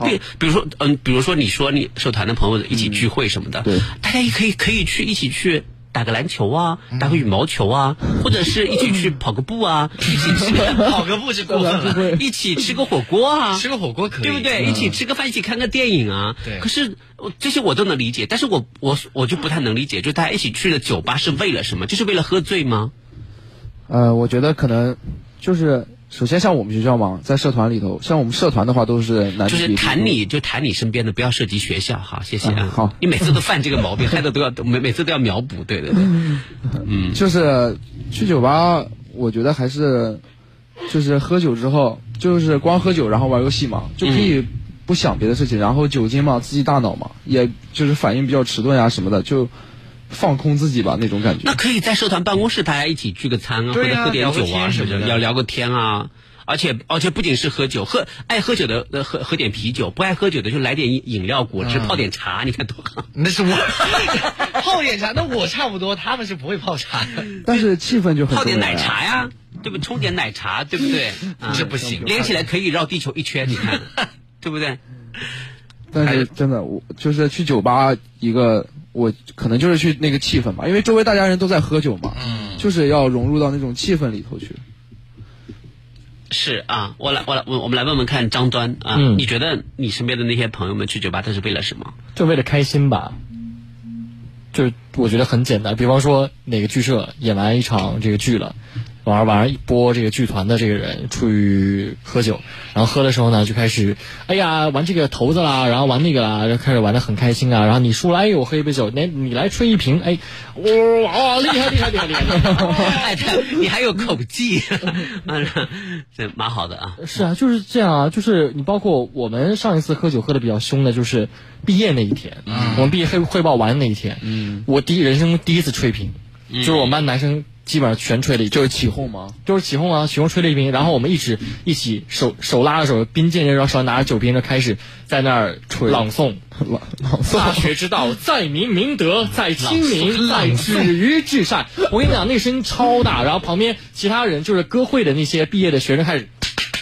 对，比如说嗯，比如说你说你社团的朋友一起聚会什么的，对，大家也可以可以去一起去。打个篮球啊，打个羽毛球啊，或者是一起去跑个步啊，一起去跑个步是过分了，一起吃个火锅啊，吃个火锅可以，对不对？一起吃个饭，一起看个电影啊。对。可是这些我都能理解，但是我我我就不太能理解，就大家一起去的酒吧是为了什么？就是为了喝醉吗？呃，我觉得可能就是首先像我们学校嘛，在社团里头，像我们社团的话都是男就是谈你就谈你身边的，不要涉及学校，好，谢谢啊。啊好，你每次都犯这个毛病，害得都要每每次都要秒补，对对对，嗯，就是去酒吧，我觉得还是就是喝酒之后，就是光喝酒然后玩游戏嘛，就可以不想别的事情，然后酒精嘛，刺激大脑嘛，也就是反应比较迟钝啊什么的，就放空自己吧那种感觉。那可以在社团办公室大家一起聚个餐啊，或者喝点酒啊，什么的要聊个天啊。而且而且不仅是喝酒，喝爱喝酒的呃喝喝点啤酒，不爱喝酒的就来点饮饮料、果汁、嗯泡点茶，你看多好。那是我 (laughs) 泡点茶，那我差不多，他们是不会泡茶的。但是气氛就很泡点奶茶呀，对不？冲点奶茶，对不对？(laughs) 啊这不行连起来可以绕地球一圈，你看，(laughs) 对不对？但是真的，我就是去酒吧一个，我可能就是去那个气氛吧，因为周围大家人都在喝酒嘛，嗯，就是要融入到那种气氛里头去。是啊，我来我来我我们来问问看张端啊，嗯你觉得你身边的那些朋友们去酒吧，他是为了什么？就为了开心吧。就是我觉得很简单，比方说哪个剧社演完一场这个剧了，晚上晚上一播这个剧团的这个人出去喝酒，然后喝的时候呢就开始，哎呀玩这个骰子啦，然后玩那个啦，就开始玩的很开心啊。然后你输了，哎我喝一杯酒，那你来吹一瓶，哎，哇厉害厉害厉害厉害！哎，对你还有口技，啊，这蛮好的啊。是啊，就是这样啊，就是你包括我们上一次喝酒喝的比较凶的，就是毕业那一天，我们毕业汇汇报完那一天，嗯，我第一人生第一次吹瓶，就是我们班男生基本上全吹了一，就是起哄吗？就是起哄啊，起哄吹了一瓶，然后我们一直一起手手拉着手，并肩着，然后手拿着酒瓶，就开始在那儿吹朗诵。朗朗诵大学之道，在明明德，在亲民，在止于至善。我跟你讲，那声音超大，然后旁边其他人就是歌会的那些毕业的学生开始，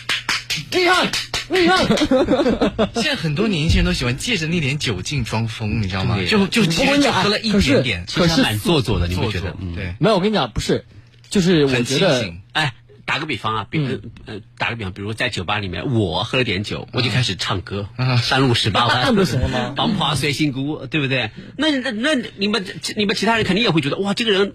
(tsk) 厉害。(laughs) 现在很多年轻人都喜欢借着那点酒劲装疯，你知道吗？对就就其实就喝了一点点，可是蛮做作的，你会觉得？嗯，对，没有，我跟你讲，不是，就是我很觉得清醒。哎，打个比方啊，比如、呃，打个比方，比如在酒吧里面，我喝了点酒，我就开始唱歌，山路十八弯，那不行了吗？(laughs) 王华随心姑，对不对？那那那你们你们其他人肯定也会觉得，哇，这个人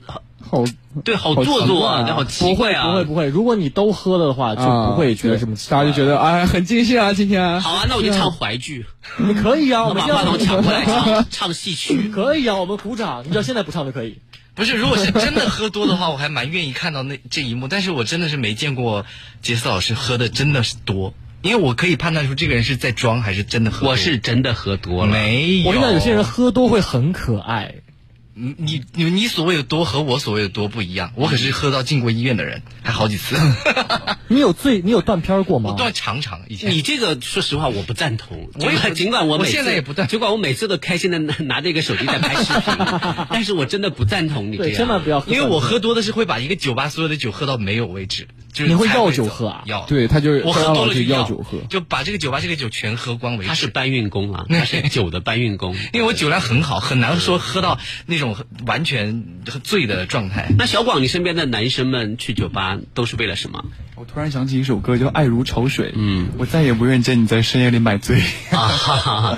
好对，好做作啊，好奇怪啊，不会不会，如果你都喝了的话，就不会觉得什么奇怪。大家就觉得哎很尽兴啊，今天。好啊，那我就唱淮剧，你可以啊，我们把话筒抢过来唱 (laughs) 唱戏曲，可以啊，我们鼓掌。你知道现在不唱就可以。不是，如果是真的喝多的话，我还蛮愿意看到那这一幕。但是我真的是没见过杰斯老师喝的真的是多，因为我可以判断出这个人是在装还是真的喝多。我是真的喝多了，没有。我跟你讲，有些人喝多会很可爱。你你你你所谓的多和我所谓的多不一样，我可是喝到进过医院的人，还好几次。(laughs) 你有醉，你有断片过吗？我断常常以前。你这个说实话我不赞同，我也不尽管我我每次现在也不断尽管我每次都开心的拿拿着一个手机在拍视频，(laughs) 但是我真的不赞同你这对，样。千万不要喝。因为我喝多的是会把一个酒吧所有的酒喝到没有为止，就是你会要酒喝啊要，对他就是我喝多了就要酒喝就把这个酒吧这个酒全喝光为止。他是搬运工啊，(laughs) 他是酒的搬运工。因为我酒量很好，很难说喝到那种完全醉的状态。那小广，你身边的男生们去酒吧都是为了什么？我突然想起一首歌叫《爱如潮水》，嗯，我再也不愿见你在深夜里买醉。啊哈哈哈，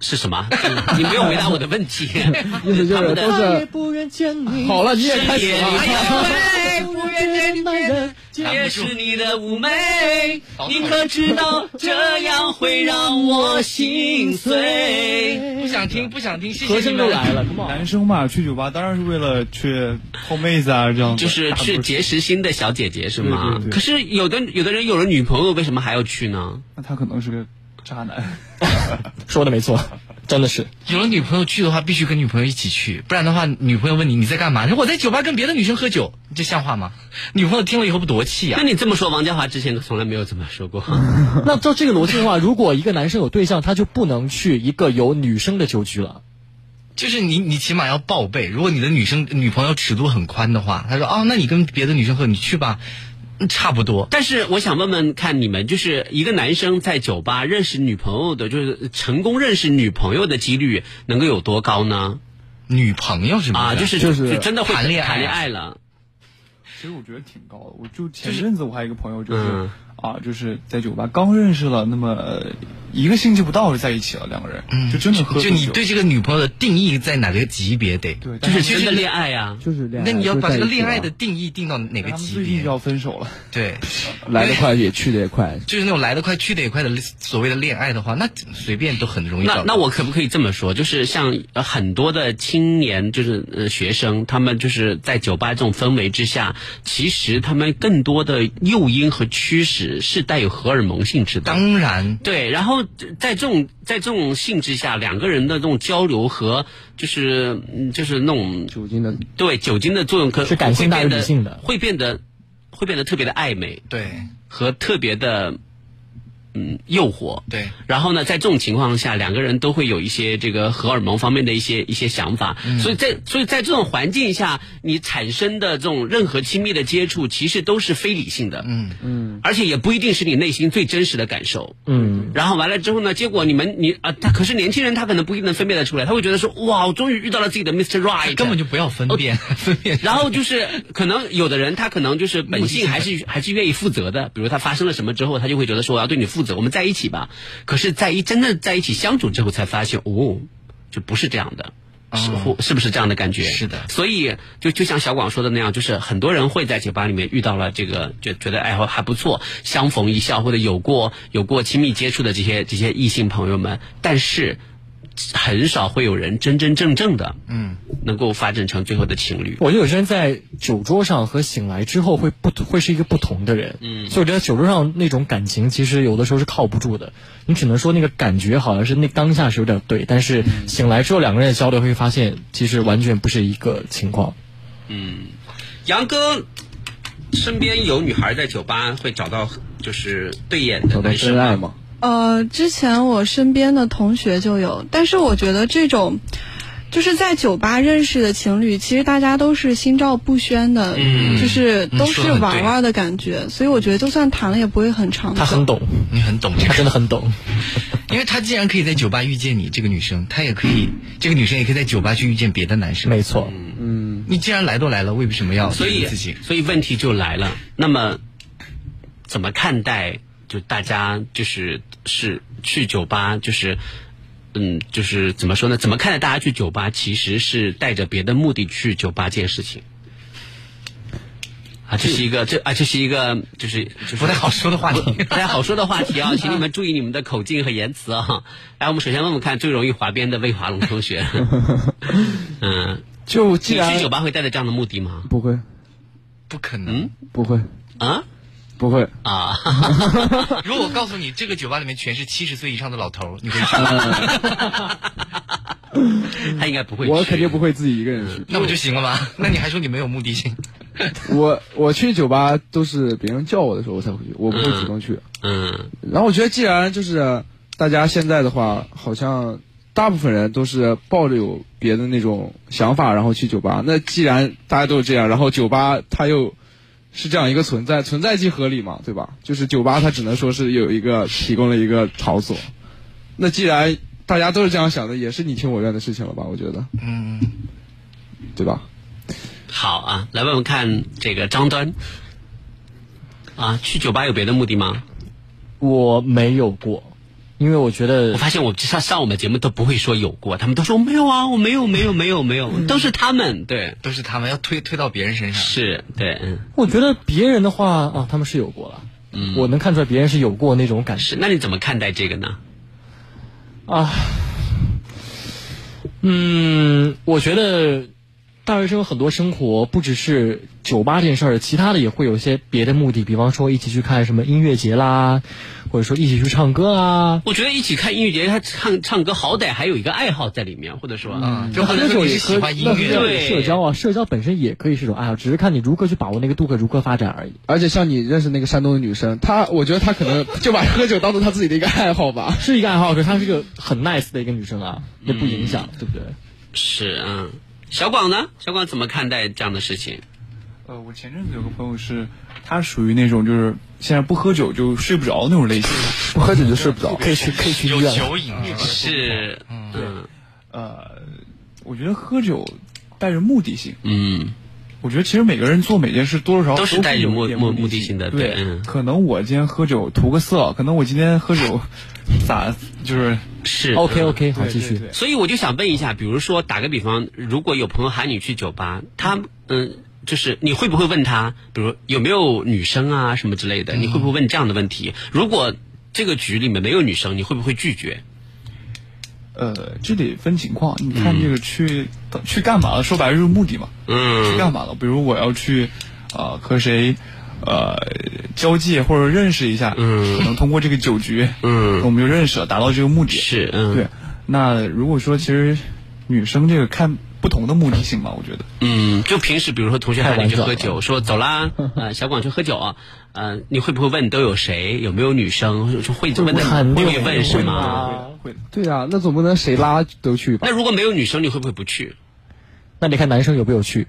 是是什么？(laughs) 你没有回答我的问题。(laughs) 意思就是都是不愿见你。好了，你也开始了。哎不愿见你的也是你的妩媚，你可知道这样会让我心碎？不想听，不想听，谢谢和你们声都来了。男生嘛，去酒吧当然是为了去泡妹子啊，这样就是去结识新的小姐姐是吗？对对对可是有的有的人有了女朋友，为什么还要去呢？那他可能是个渣男。(laughs) 说的没错，真的是。有了女朋友去的话，必须跟女朋友一起去，不然的话，女朋友问你你在干嘛？你说我在酒吧跟别的女生喝酒，这像话吗？女朋友听了以后不多气啊那？你这么说，王家华之前从来没有这么说过。(laughs) 那照这个逻辑的话，如果一个男生有对象，他就不能去一个有女生的酒局了。就是你，你起码要报备。如果你的女生女朋友尺度很宽的话，他说哦，那你跟别的女生喝，你去吧，嗯差不多。但是我想问问看，你们就是一个男生在酒吧认识女朋友的，就是成功认识女朋友的几率能够有多高呢？女朋友是吗啊，就是就是真的会谈恋爱谈恋爱了。其实我觉得挺高的。我就前阵子我还有一个朋友，就是、嗯啊，就是在酒吧刚认识了那么呃一个星期不到就在一起了，两个人，就真的喝就你对这个女朋友的定义在哪个级别得？对就是真的恋爱呀，就是恋爱。那你要把这个恋爱的定义定到哪个级别？最近就要分手了。(laughs) 对，(laughs) 来得快也去得也快。(laughs) 就是那种来得快去得也快的所谓的恋爱的话，那随便都很容易找。那那我可不可以这么说？就是像呃很多的青年，就是呃学生，他们就是在酒吧这种氛围之下，其实他们更多的诱因和驱使是带有荷尔蒙性质的。当然，对。然后在这种在这种性质下，两个人的这种交流和就是嗯就是那种酒精的对酒精的作用可是感性大于会变得理性的会变得会变得特别的暧昧对和特别的嗯诱惑。对，然后呢，在这种情况下，两个人都会有一些这个荷尔蒙方面的一些一些想法，嗯。所以在所以在这种环境下，你产生的这种任何亲密的接触，其实都是非理性的，嗯。嗯，而且也不一定是你内心最真实的感受，嗯，然后完了之后呢，结果你们你啊，他可是年轻人他可能不一定能分辨得出来，他会觉得说哇，我终于遇到了自己的 Mr. Right，根本就不要分辨 (laughs) 分辨。然后就是可能有的人他可能就是本性还是还是愿意负责的，比如他发生了什么之后，他就会觉得说我要对你负责，我们在一起吧。可是，在一真正在一起相处之后，才发现哦，就不是这样的。是或是不是这样的感觉？是的所以就就像小广说的那样，就是很多人会在酒吧里面遇到了这个，就觉得爱好还不错，相逢一笑或者有过有过亲密接触的这些这些异性朋友们，但是很少会有人真真正正的嗯。能够发展成最后的情侣。我觉得有些人在酒桌上和醒来之后会不会是一个不同的人，嗯。所以我觉得酒桌上那种感情其实有的时候是靠不住的，你只能说那个感觉好像是那当下是有点对，但是醒来之后两个人的交流会发现其实完全不是一个情况。嗯，杨哥身边有女孩在酒吧会找到就是对眼的男生真爱吗？呃，之前我身边的同学就有，但是我觉得这种就是在酒吧认识的情侣，其实大家都是心照不宣的，嗯就是都是玩玩的感觉，所以我觉得就算谈了也不会很长久。他很懂，你很懂这个，他真的很懂。因为他既然可以在酒吧遇见你这个女生，他也可以，这个女生也可以在酒吧去遇见别的男生。没错，嗯，你既然来都来了，为什么要所以自己？所以问题就来了，那么怎么看待就大家就是是去酒吧就是。嗯，就是怎么说呢？怎么看待大家去酒吧其实是带着别的目的去酒吧这件事情？啊，这是一个这啊，这是一个就是就是不太好说的话题不太好说的话题啊，(laughs) 请你们注意你们的口径和言辞啊。来，我们首先问问看最容易滑边的魏华龙同学，(laughs) 嗯，就既然去酒吧会带着这样的目的吗？不会，不可能不会，啊不会。啊，(laughs) 如果我告诉你这个酒吧里面全是七十岁以上的老头儿，你会去嗯吗？(laughs) 他应该不会去。我肯定不会自己一个人去。那不就行了吗？(laughs) 那你还说你没有目的性？我我去酒吧都是别人叫我的时候我才会去，我不会主动去。嗯然后我觉得，既然就是大家现在的话，好像大部分人都是抱着有别的那种想法，然后去酒吧。那既然大家都是这样，然后酒吧他又是这样一个存在，存在即合理嘛，对吧？就是酒吧它只能说是有一个提供了一个场所。那既然大家都是这样想的，也是你情我愿的事情了吧？我觉得，嗯，对吧？好啊，来问问看这个张端啊，去酒吧有别的目的吗？我没有过，因为我觉得我发现我上上我们节目都不会说有过，他们都说没有啊，我没有没有没有没有，都是他们对，都是他们要推推到别人身上。是对，嗯，我觉得别人的话啊，他们是有过了，嗯我能看出来别人是有过那种感受。那你怎么看待这个呢？啊，嗯，我觉得大学生很多生活不只是酒吧这件事儿，其他的也会有一些别的目的，比方说一起去看什么音乐节啦，或者说一起去唱歌啊。我觉得一起看音乐节，他唱唱歌，好歹还有一个爱好在里面，或者说，嗯，就很多时候你是喝酒也喜欢音乐，对社交啊，社交本身也可以是种爱好，只是看你如何去把握那个度和如何发展而已。而且像你认识那个山东的女生，她我觉得她可能就把喝酒当做她自己的一个爱好吧。(laughs) 是一个爱好，可是她是个很 nice 的一个女生啊，也不影响，对不对？是嗯，小广呢？小广怎么看待这样的事情？呃，我前阵子有个朋友是，他属于那种就是现在不喝酒就睡不着那种类型，不喝酒就睡不着。可以去可以去医院了。酒瘾是吧？是，嗯呃，我觉得喝酒带着目的性，嗯我觉得其实每个人做每件事多多少少都是带着有目目的性的对可能我今天喝酒图个色，可能我今天喝酒 (laughs) 咋就是是 OK，OK，嗯好继续对对对所以我就想问一下，比如说打个比方，如果有朋友喊你去酒吧，他嗯。就是你会不会问他，比如有没有女生啊什么之类的？你会不会问这样的问题？如果这个局里面没有女生，你会不会拒绝？呃，这得分情况。你看这个去、去干嘛了？说白了就是目的嘛。嗯。去干嘛了？比如我要去，呃，和谁，呃，交际或者认识一下。嗯。可能通过这个酒局，嗯，我们就认识了，达到这个目的。是，嗯。对。那如果说其实女生这个看不同的目的性吧，我觉得。嗯，就平时比如说同学喊你去喝酒，说走啦，呃，(laughs) 小广去喝酒啊，呃，你会不会问都有谁？有没有女生？就会问的会问是吗？会的。对啊，那总不能谁拉都去吧？那如果没有女生，你会不会不去？那你看男生有没有去。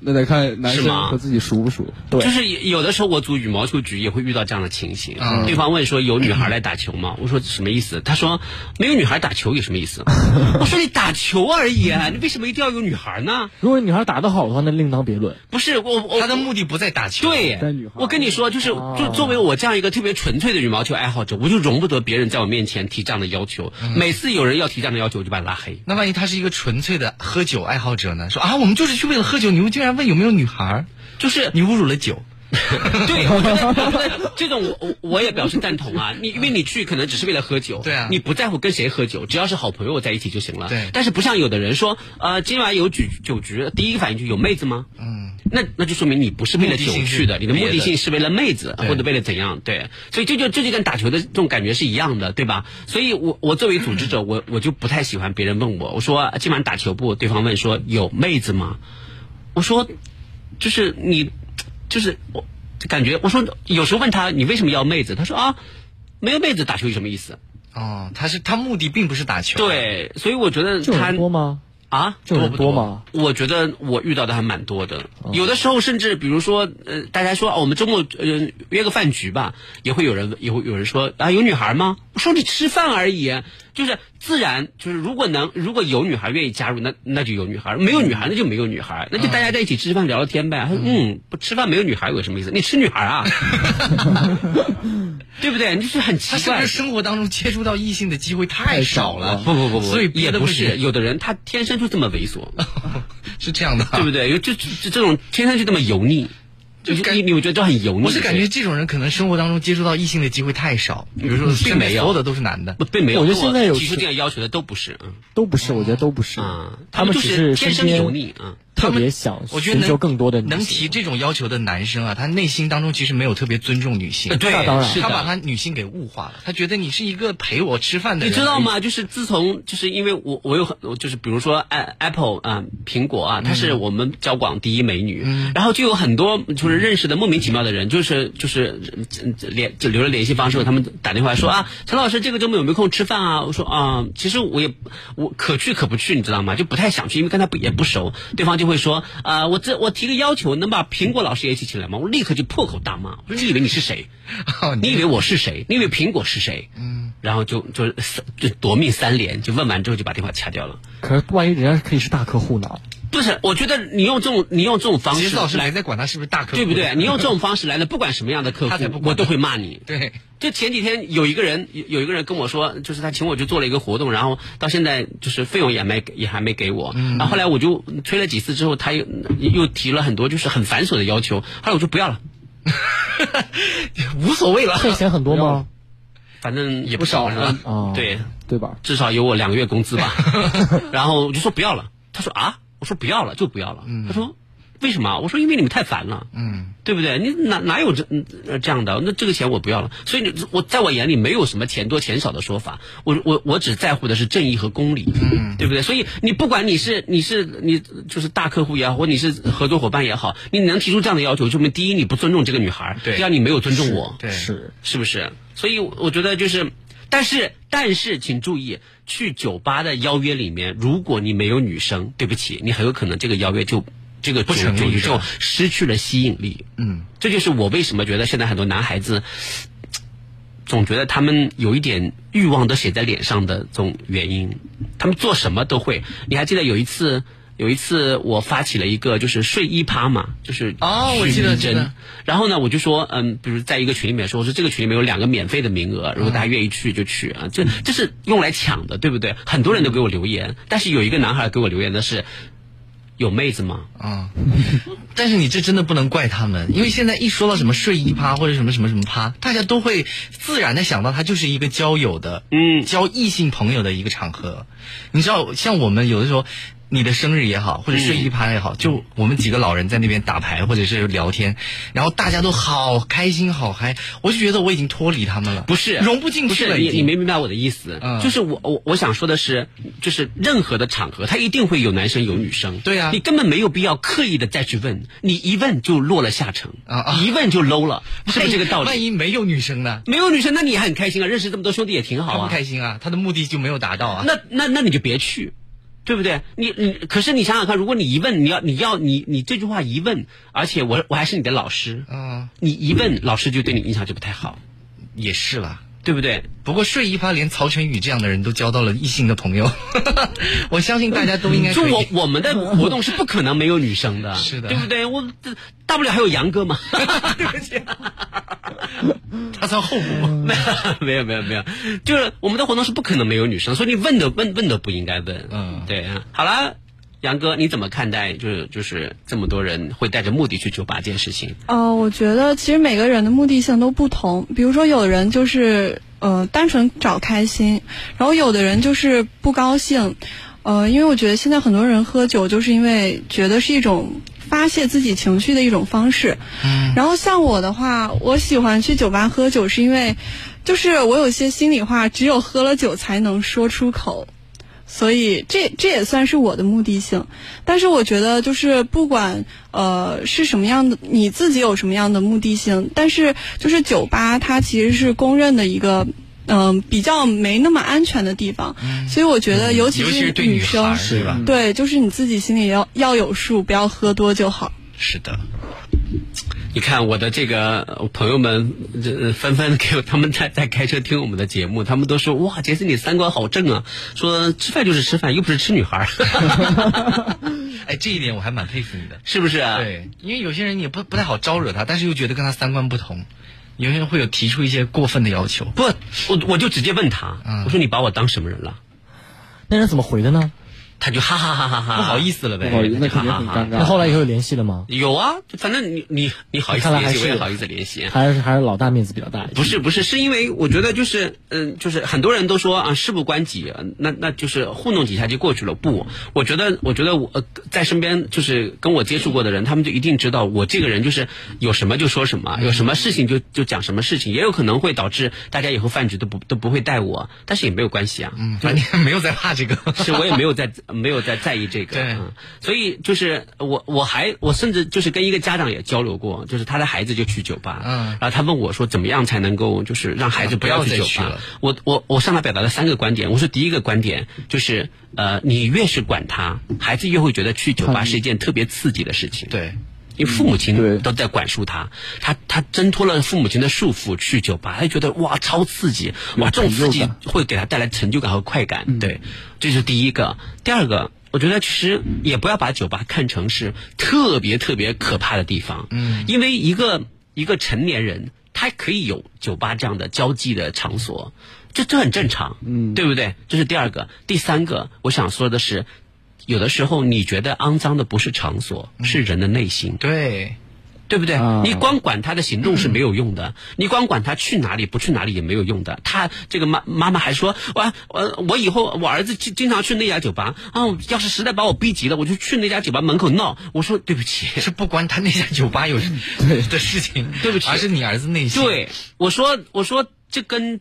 那得看男生和自己熟不熟。对就是有的时候我组羽毛球局也会遇到这样的情形，嗯对方问说有女孩来打球吗？我说什么意思？他说没有女孩打球有什么意思？我说你打球而已，啊，你为什么一定要有女孩呢？如果女孩打得好的话，那另当别论。不是我我他的目的不在打球，对，我跟你说，就是就作为我这样一个特别纯粹的羽毛球爱好者，我就容不得别人在我面前提这样的要求。每次有人要提这样的要求，我就把他拉黑。那万一他是一个纯粹的喝酒爱好者呢？说啊，我们就是去为了喝酒，你们竟然问有没有女孩，就是你侮辱了酒。(laughs) 对，我觉得我觉得这种我我我也表示赞同啊。你因为你去可能只是为了喝酒，对啊你不在乎跟谁喝酒，只要是好朋友在一起就行了。对但是不像有的人说，呃，今晚有酒酒局，第一个反应就有妹子吗？嗯，那那就说明你不是为了酒去的，你的目的性是为了妹子或者为了怎样？对，所以这就这就跟打球的这种感觉是一样的，对吧？所以我我作为组织者，我我就不太喜欢别人问我，我说今晚打球不？对方问说有妹子吗？我说就是你就是我感觉我说有时候问他你为什么要妹子？他说啊没有妹子打球有什么意思？哦，他是他目的并不是打球。对，所以我觉得他多吗？啊，这种人不多吗？我觉得我遇到的还蛮多的，有的时候甚至比如说，呃，大家说、哦、我们周末呃约个饭局吧，也会有人也会有人说啊有女孩吗？我说你吃饭而已，就是自然就是如果能如果有女孩愿意加入，那那就有女孩；没有女孩那就没有女孩，那就大家在一起吃饭聊聊天呗。他说嗯，不吃饭没有女孩有什么意思？你吃女孩啊？(laughs) 对不对？你就是很奇怪他是不是。生活当中接触到异性的机会太少了？不不不不，所以也不憋得不是，有的人他天生就这么猥琐，(laughs) 是这样的，对不对？有就就就这种天生就这么油腻，就是你你我觉得就很油腻。我是感觉这种人可能生活当中接触到异性的机会太少，比如说并没有所有的都是男的，不并没有。我觉得现在有提出这样要求的都不是，嗯都不是，我觉得都不是。嗯，他们就只是天生油腻啊。特别想我觉得能寻求更多的女能提这种要求的男生啊，他内心当中其实没有特别尊重女性。呃对当然他把他女性给物化了，他觉得你是一个陪我吃饭的人。你知道？吗？就是自从就是因为我我有很就是比如说 a Apple 啊、苹果啊，它是我们交广第一美女，然后就有很多就是认识的莫名其妙的人，就是就是呃联就留了联系方式，他们打电话说啊，陈老师这个周末有没有空吃饭啊？我说啊，其实我也我可去可不去，你知道吗？就不太想去，因为跟他不也不熟，对方就会说啊，我这我提个要求，能把苹果老师也一起请来吗？我立刻就破口大骂，我说你以为你是谁？(laughs) 你以为我是谁？你以为苹果是谁？嗯，然后就就就夺命三连，就问完之后就把电话掐掉了。可是万一人家可以是大客户呢？不是，我觉得你用这种你用这种方式其实老师来没在管他是不是大客户，对不对？你用这种方式来的，不管什么样的客户他才不，管我都会骂你。对，就前几天有一个人有有一个人跟我说，就是他请我去做了一个活动，然后到现在就是费用也没也还没给我。然后后来我就催了几次之后，他又又提了很多就是很繁琐的要求，后来我说不要了，(laughs) 无所谓了。这钱很多吗？反正也不少是吧对，对吧？至少有我两个月工资吧。(laughs) 然后我就说不要了，他说啊，我说不要了就不要了。他说为什么？我说因为你们太烦了。嗯，对不对？你哪哪有这呃这样的？那这个钱我不要了。所以你我在我眼里没有什么钱多钱少的说法，我我我只在乎的是正义和公理，嗯，对不对？所以你不管你是你是你就是大客户也好，或你是合作伙伴也好，你能提出这样的要求，说明第一你不尊重这个女孩，对第二你没有尊重我，对是是不是？所以我觉得就是，但是但是请注意，去酒吧的邀约里面，如果你没有女生，对不起，你很有可能这个邀约就这个就成立是吧失去了吸引力。嗯，这就是我为什么觉得现在很多男孩子总觉得他们有一点欲望都写在脸上的这种原因。他们做什么都会。你还记得有一次，有一次我发起了一个就是睡衣趴嘛，就是哦我记得真的。然后呢，我就说，嗯，比如在一个群里面说，我说这个群里面有两个免费的名额，如果大家愿意去就去啊，这这是用来抢的，对不对？很多人都给我留言，但是有一个男孩给我留言的是。有妹子吗？啊、但是你这真的不能怪他们，因为现在一说到什么睡衣趴或者什么什么什么趴，大家都会自然的想到它就是一个交友的，嗯，交异性朋友的一个场合。你知道，像我们有的时候。你的生日也好，或者睡衣趴也好，就我们几个老人在那边打牌或者是聊天，然后大家都好开心好嗨，我就觉得我已经脱离他们了，不是融不进去了已经。你没明白我的意思，嗯就是我我我想说的是，就是任何的场合，他一定会有男生有女生，对啊你根本没有必要刻意的再去问，你一问就落了下乘，啊啊一问就 low 了，是不是这个道理？万一没有女生呢？没有女生，那你还很开心啊，认识这么多兄弟也挺好他不啊。开心啊，他的目的就没有达到啊。那那那你就别去，对不对？你你可是你想想看，如果你一问，你要你要你你这句话一问，而且我我还是你的老师，啊，你一问，老师就对你印象就不太好，也是啦。对不对？不过睡衣趴连曹全宇这样的人都交到了异性的朋友，(laughs) 我相信大家都应该就我我们的 (laughs) 活动是不可能没有女生的，是的对不对？我这大不了还有杨哥嘛，(laughs) 对不起，他算后补吗？没有没有没有，就是我们的活动是不可能没有女生，所以你问的问问都不应该问。嗯，对啊。好了，杨哥，你怎么看待就是就是这么多人会带着目的去酒吧这件事情？呃，我觉得其实每个人的目的性都不同。比如说，有的人就是呃单纯找开心，然后有的人就是不高兴。呃，因为我觉得现在很多人喝酒，就是因为觉得是一种发泄自己情绪的一种方式。嗯。然后像我的话，我喜欢去酒吧喝酒，是因为就是我有些心里话，只有喝了酒才能说出口。所以这这也算是我的目的性，但是我觉得就是不管呃是什么样的，你自己有什么样的目的性，但是就是酒吧它其实是公认的一个嗯、比较没那么安全的地方，所以我觉得尤其是对女女生对，就是你自己心里要要有数，不要喝多就好。是的，你看我的这个呃朋友们，这呃纷纷给我他们在在开车听我们的节目，他们都说哇，杰森你三观好正啊，说吃饭就是吃饭，又不是吃女孩儿，(laughs) 哎，这一点我还蛮佩服你的，是不是啊？对，因为有些人也不不太好招惹他，但是又觉得跟他三观不同，有些人会有提出一些过分的要求。不，我我就直接问他，我说你把我当什么人了？那人怎么回的呢？他就哈哈哈哈哈，不好意思了呗不好意思那肯定很尴尬那后来以后有联系了吗？有啊，反正你你你好意思联系，我也好意思联系。还是还是老大面子比较大。不是不是，是因为我觉得就是嗯，就是很多人都说啊，事不关己，呃那那就是糊弄几下就过去了。不，我觉得我觉得我、呃、在身边就是跟我接触过的人，他们就一定知道我这个人就是有什么就说什么，有什么事情就就讲什么事情，也有可能会导致大家以后饭局都不都不会带我，但是也没有关系啊。嗯，反正 (laughs) 没有在怕这个，是我也没有在没有在在意这个，对。嗯，所以就是我我还我甚至就是跟一个家长也交流过，就是他的孩子就去酒吧，嗯。然后他问我说怎么样才能够就是让孩子不要去酒吧？我我我向他表达了三个观点，我说第一个观点就是呃，你越是管他，孩子越会觉得去酒吧是一件特别刺激的事情，对。因为父母亲都在管束他，他他挣脱了父母亲的束缚去酒吧，他就觉得哇超刺激，哇这种刺激会给他带来成就感和快感，对，这是第一个。第二个，我觉得其实也不要把酒吧看成是特别特别可怕的地方，嗯，因为一个一个成年人他可以有酒吧这样的交际的场所，这这很正常，嗯，对不对？这是第二个，第三个，我想说的是。有的时候，你觉得肮脏的不是场所，是人的内心。对，对不对？啊你光管他的行动是没有用的，你光管他去哪里不去哪里也没有用的。他这个妈妈妈还说，我我我以后我儿子经经常去那家酒吧哦，要是实在把我逼急了，我就去那家酒吧门口闹。我说对不起，是不关他那家酒吧有 (laughs) 的事情，对不起，而是你儿子内心。对，我说我说这跟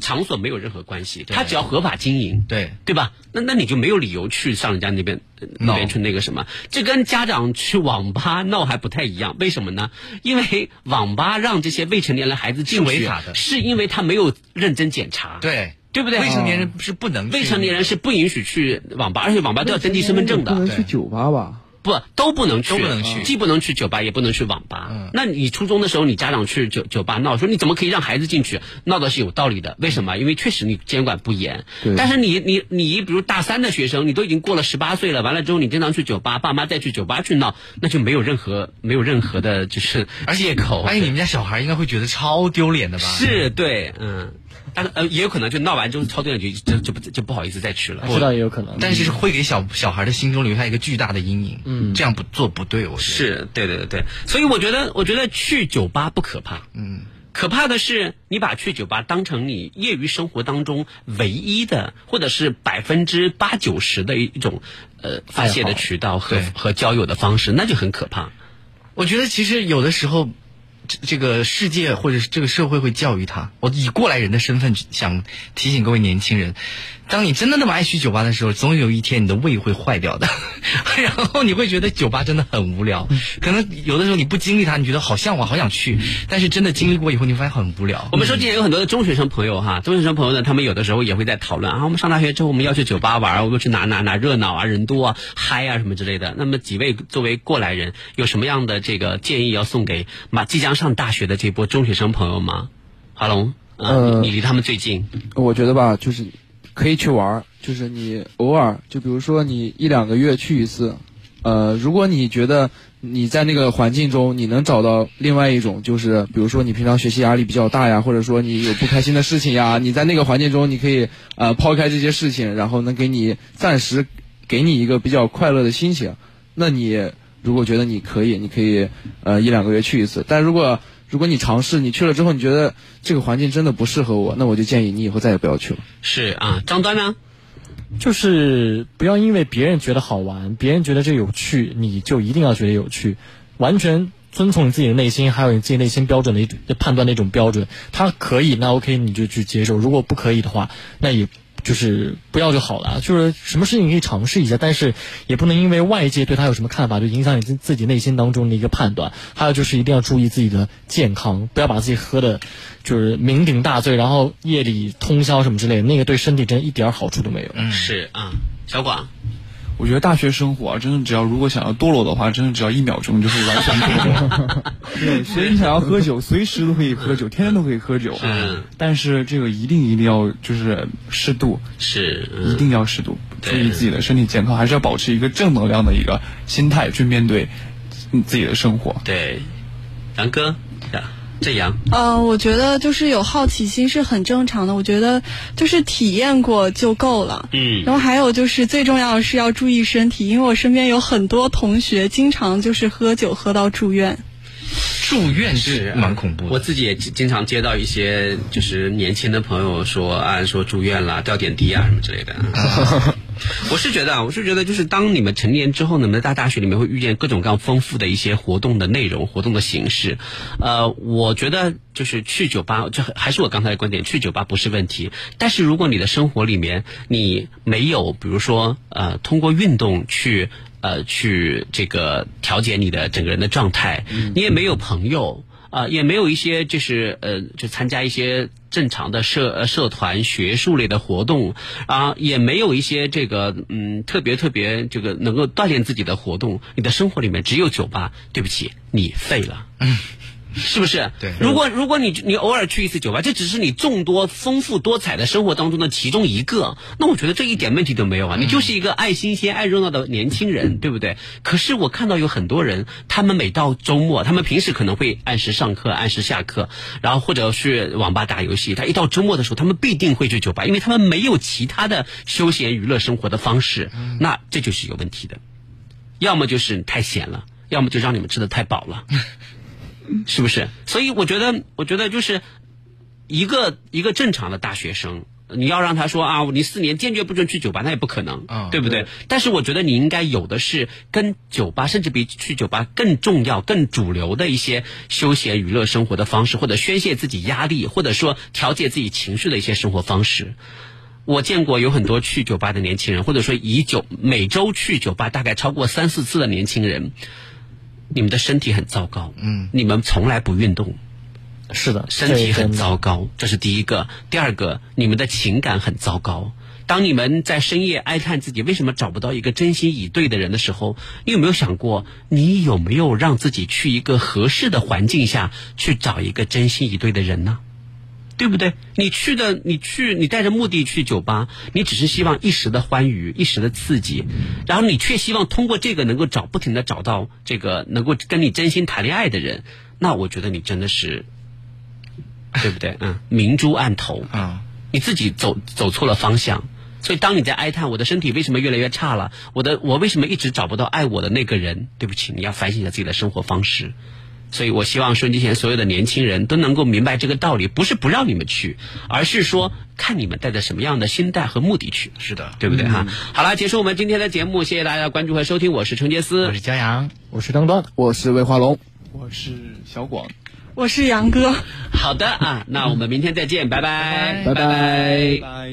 场所没有任何关系，他只要合法经营，对对吧？那那你就没有理由去上人家那边呃那边去那个什么，这跟家长去网吧闹还不太一样。为什么呢？因为网吧让这些未成年人孩子进去是违法的是因为他没有认真检查，对对不对？未成年人是不能未成年人是不允许去网吧，而且网吧都要登记身份证的。不能去酒吧吧？不都不能去，都不能去既不能去酒吧，也不能去网吧。那你初中的时候，你家长去酒酒吧闹，说你怎么可以让孩子进去？闹的是有道理的。为什么？因为确实你监管不严。对但是你你你，比如大三的学生，你都已经过了十八岁了，完了之后你经常去酒吧，爸妈再去酒吧去闹，那就没有任何没有任何的就是借口。而且你们家小孩应该会觉得超丢脸的吧？是对，嗯。但是呃，也有可能就闹完之后超对了，就就就不就不好意思再去了。知道也有可能，但是会给小小孩的心中留下一个巨大的阴影。嗯。这样不做不对，我觉得。是对对对。对，所以我觉得我觉得去酒吧不可怕，嗯，可怕的是你把去酒吧当成你业余生活当中唯一的，或者是百分之八九十的一种呃发泄的渠道和和交友的方式，那就很可怕。我觉得其实有的时候，这这个世界或者是这个社会会教育他。我以过来人的身份想提醒各位年轻人，当你真的那么爱去酒吧的时候，总有一天你的胃会坏掉的，(laughs) 然后你会觉得酒吧真的很无聊。可能有的时候你不经历它，你觉得好向往，好想去，但是真的经历过以后，你会发现很无聊。我们说今年有很多的中学生朋友哈，中学生朋友呢，他们有的时候也会在讨论啊，我们上大学之后我们要去酒吧玩，我们去哪哪哪热闹啊，人多啊，嗨啊什么之类的。那么几位作为过来人，有什么样的这个建议要送给马即将上大学的这波中学生朋友吗？哈龙，啊，呃你你离他们最近，我觉得吧，就是可以去玩儿，就是你偶尔，就比如说你一两个月去一次，呃，如果你觉得你在那个环境中你能找到另外一种，就是比如说你平常学习压力比较大呀，或者说你有不开心的事情呀，你在那个环境中你可以呃抛开这些事情，然后能给你暂时给你一个比较快乐的心情，那你如果觉得你可以，你可以呃一两个月去一次，但如果如果你尝试，你去了之后，你觉得这个环境真的不适合我，那我就建议你以后再也不要去了。是啊，张端呢？就是不要因为别人觉得好玩，别人觉得这有趣，你就一定要觉得有趣，完全遵从你自己的内心，还有你自己内心标准的一种判断的一种标准。它可以，那 OK 你就去接受；如果不可以的话，那也就是不要就好了。就是什么事情可以尝试一下，但是也不能因为外界对他有什么看法，就影响你自自己内心当中的一个判断。还有就是一定要注意自己的健康，不要把自己喝的，就是酩酊大醉，然后夜里通宵什么之类的，那个对身体真一点好处都没有。嗯是啊，小广。我觉得大学生活啊，真的只要如果想要堕落的话，真的只要一秒钟就会完全堕落。(laughs) 对，所以你想要喝酒，随时都可以喝酒，天天都可以喝酒。嗯，但是这个一定一定要就是适度，是、一定要适度，注意自己的身体健康，还是要保持一个正能量的一个心态去面对你自己的生活。对，杨哥，呀郑阳，呃，我觉得就是有好奇心是很正常的，我觉得就是体验过就够了。嗯然后还有就是最重要的是要注意身体，因为我身边有很多同学经常就是喝酒喝到住院。住院是啊蛮恐怖的。我自己也经经常接到一些就是年轻的朋友说啊，说住院了，吊点滴啊什么之类的。(laughs) 我是觉得，啊，我是觉得，就是当你们成年之后呢，你们在大学里面会遇见各种各样丰富的一些活动的内容、活动的形式。呃，我觉得就是去酒吧，就还是我刚才的观点，去酒吧不是问题。但是如果你的生活里面你没有，比如说呃，通过运动去呃去这个调节你的整个人的状态，你也没有朋友。啊、也没有一些就是呃，就参加一些正常的社社团、学术类的活动啊、也没有一些这个嗯特别特别这个能够锻炼自己的活动。你的生活里面只有酒吧，对不起，你废了。嗯 (laughs) 是不是？对如果如果你你偶尔去一次酒吧，这只是你众多丰富多彩的生活当中的其中一个，那我觉得这一点问题都没有啊。你就是一个爱新鲜、爱热闹的年轻人，对不对？可是我看到有很多人，他们每到周末，他们平时可能会按时上课、按时下课，然后或者去网吧打游戏。他一到周末的时候，他们必定会去酒吧，因为他们没有其他的休闲娱乐生活的方式，那这就是有问题的。要么就是太闲了，要么就让你们吃的太饱了。(laughs) 是不是？所以我觉得，我觉得就是一个一个正常的大学生，你要让他说啊，你四年坚决不准去酒吧，那也不可能，嗯对不对？但是我觉得你应该有的是跟酒吧，甚至比去酒吧更重要、更主流的一些休闲娱乐生活的方式，或者宣泄自己压力，或者说调节自己情绪的一些生活方式。我见过有很多去酒吧的年轻人，或者说以酒每周去酒吧大概超过三四次的年轻人，你们的身体很糟糕，嗯，你们从来不运动，是的，身体很糟糕，这是第一个。第二个，你们的情感很糟糕，当你们在深夜哀叹自己为什么找不到一个真心以对的人的时候，你有没有想过，你有没有让自己去一个合适的环境下去找一个真心以对的人呢？对不对？你去的，你去，你带着目的去酒吧，你只是希望一时的欢愉，一时的刺激，然后你却希望通过这个能够找不停的找到这个能够跟你真心谈恋爱的人，那我觉得你真的是，对不对？嗯，明珠暗投啊，你自己走走错了方向。所以，当你在哀叹我的身体为什么越来越差了，我的我为什么一直找不到爱我的那个人？对不起，你要反省一下自己的生活方式。所以我希望收音机前所有的年轻人都能够明白这个道理，不是不让你们去，而是说看你们带着什么样的心态和目的去。是的，对不对哈？好了，结束我们今天的节目，谢谢大家的关注和收听，我是程杰思，我是江阳，我是张端，我是魏华龙，我是小广，我是杨哥。好的啊，那我们明天再见，拜拜，拜拜。拜。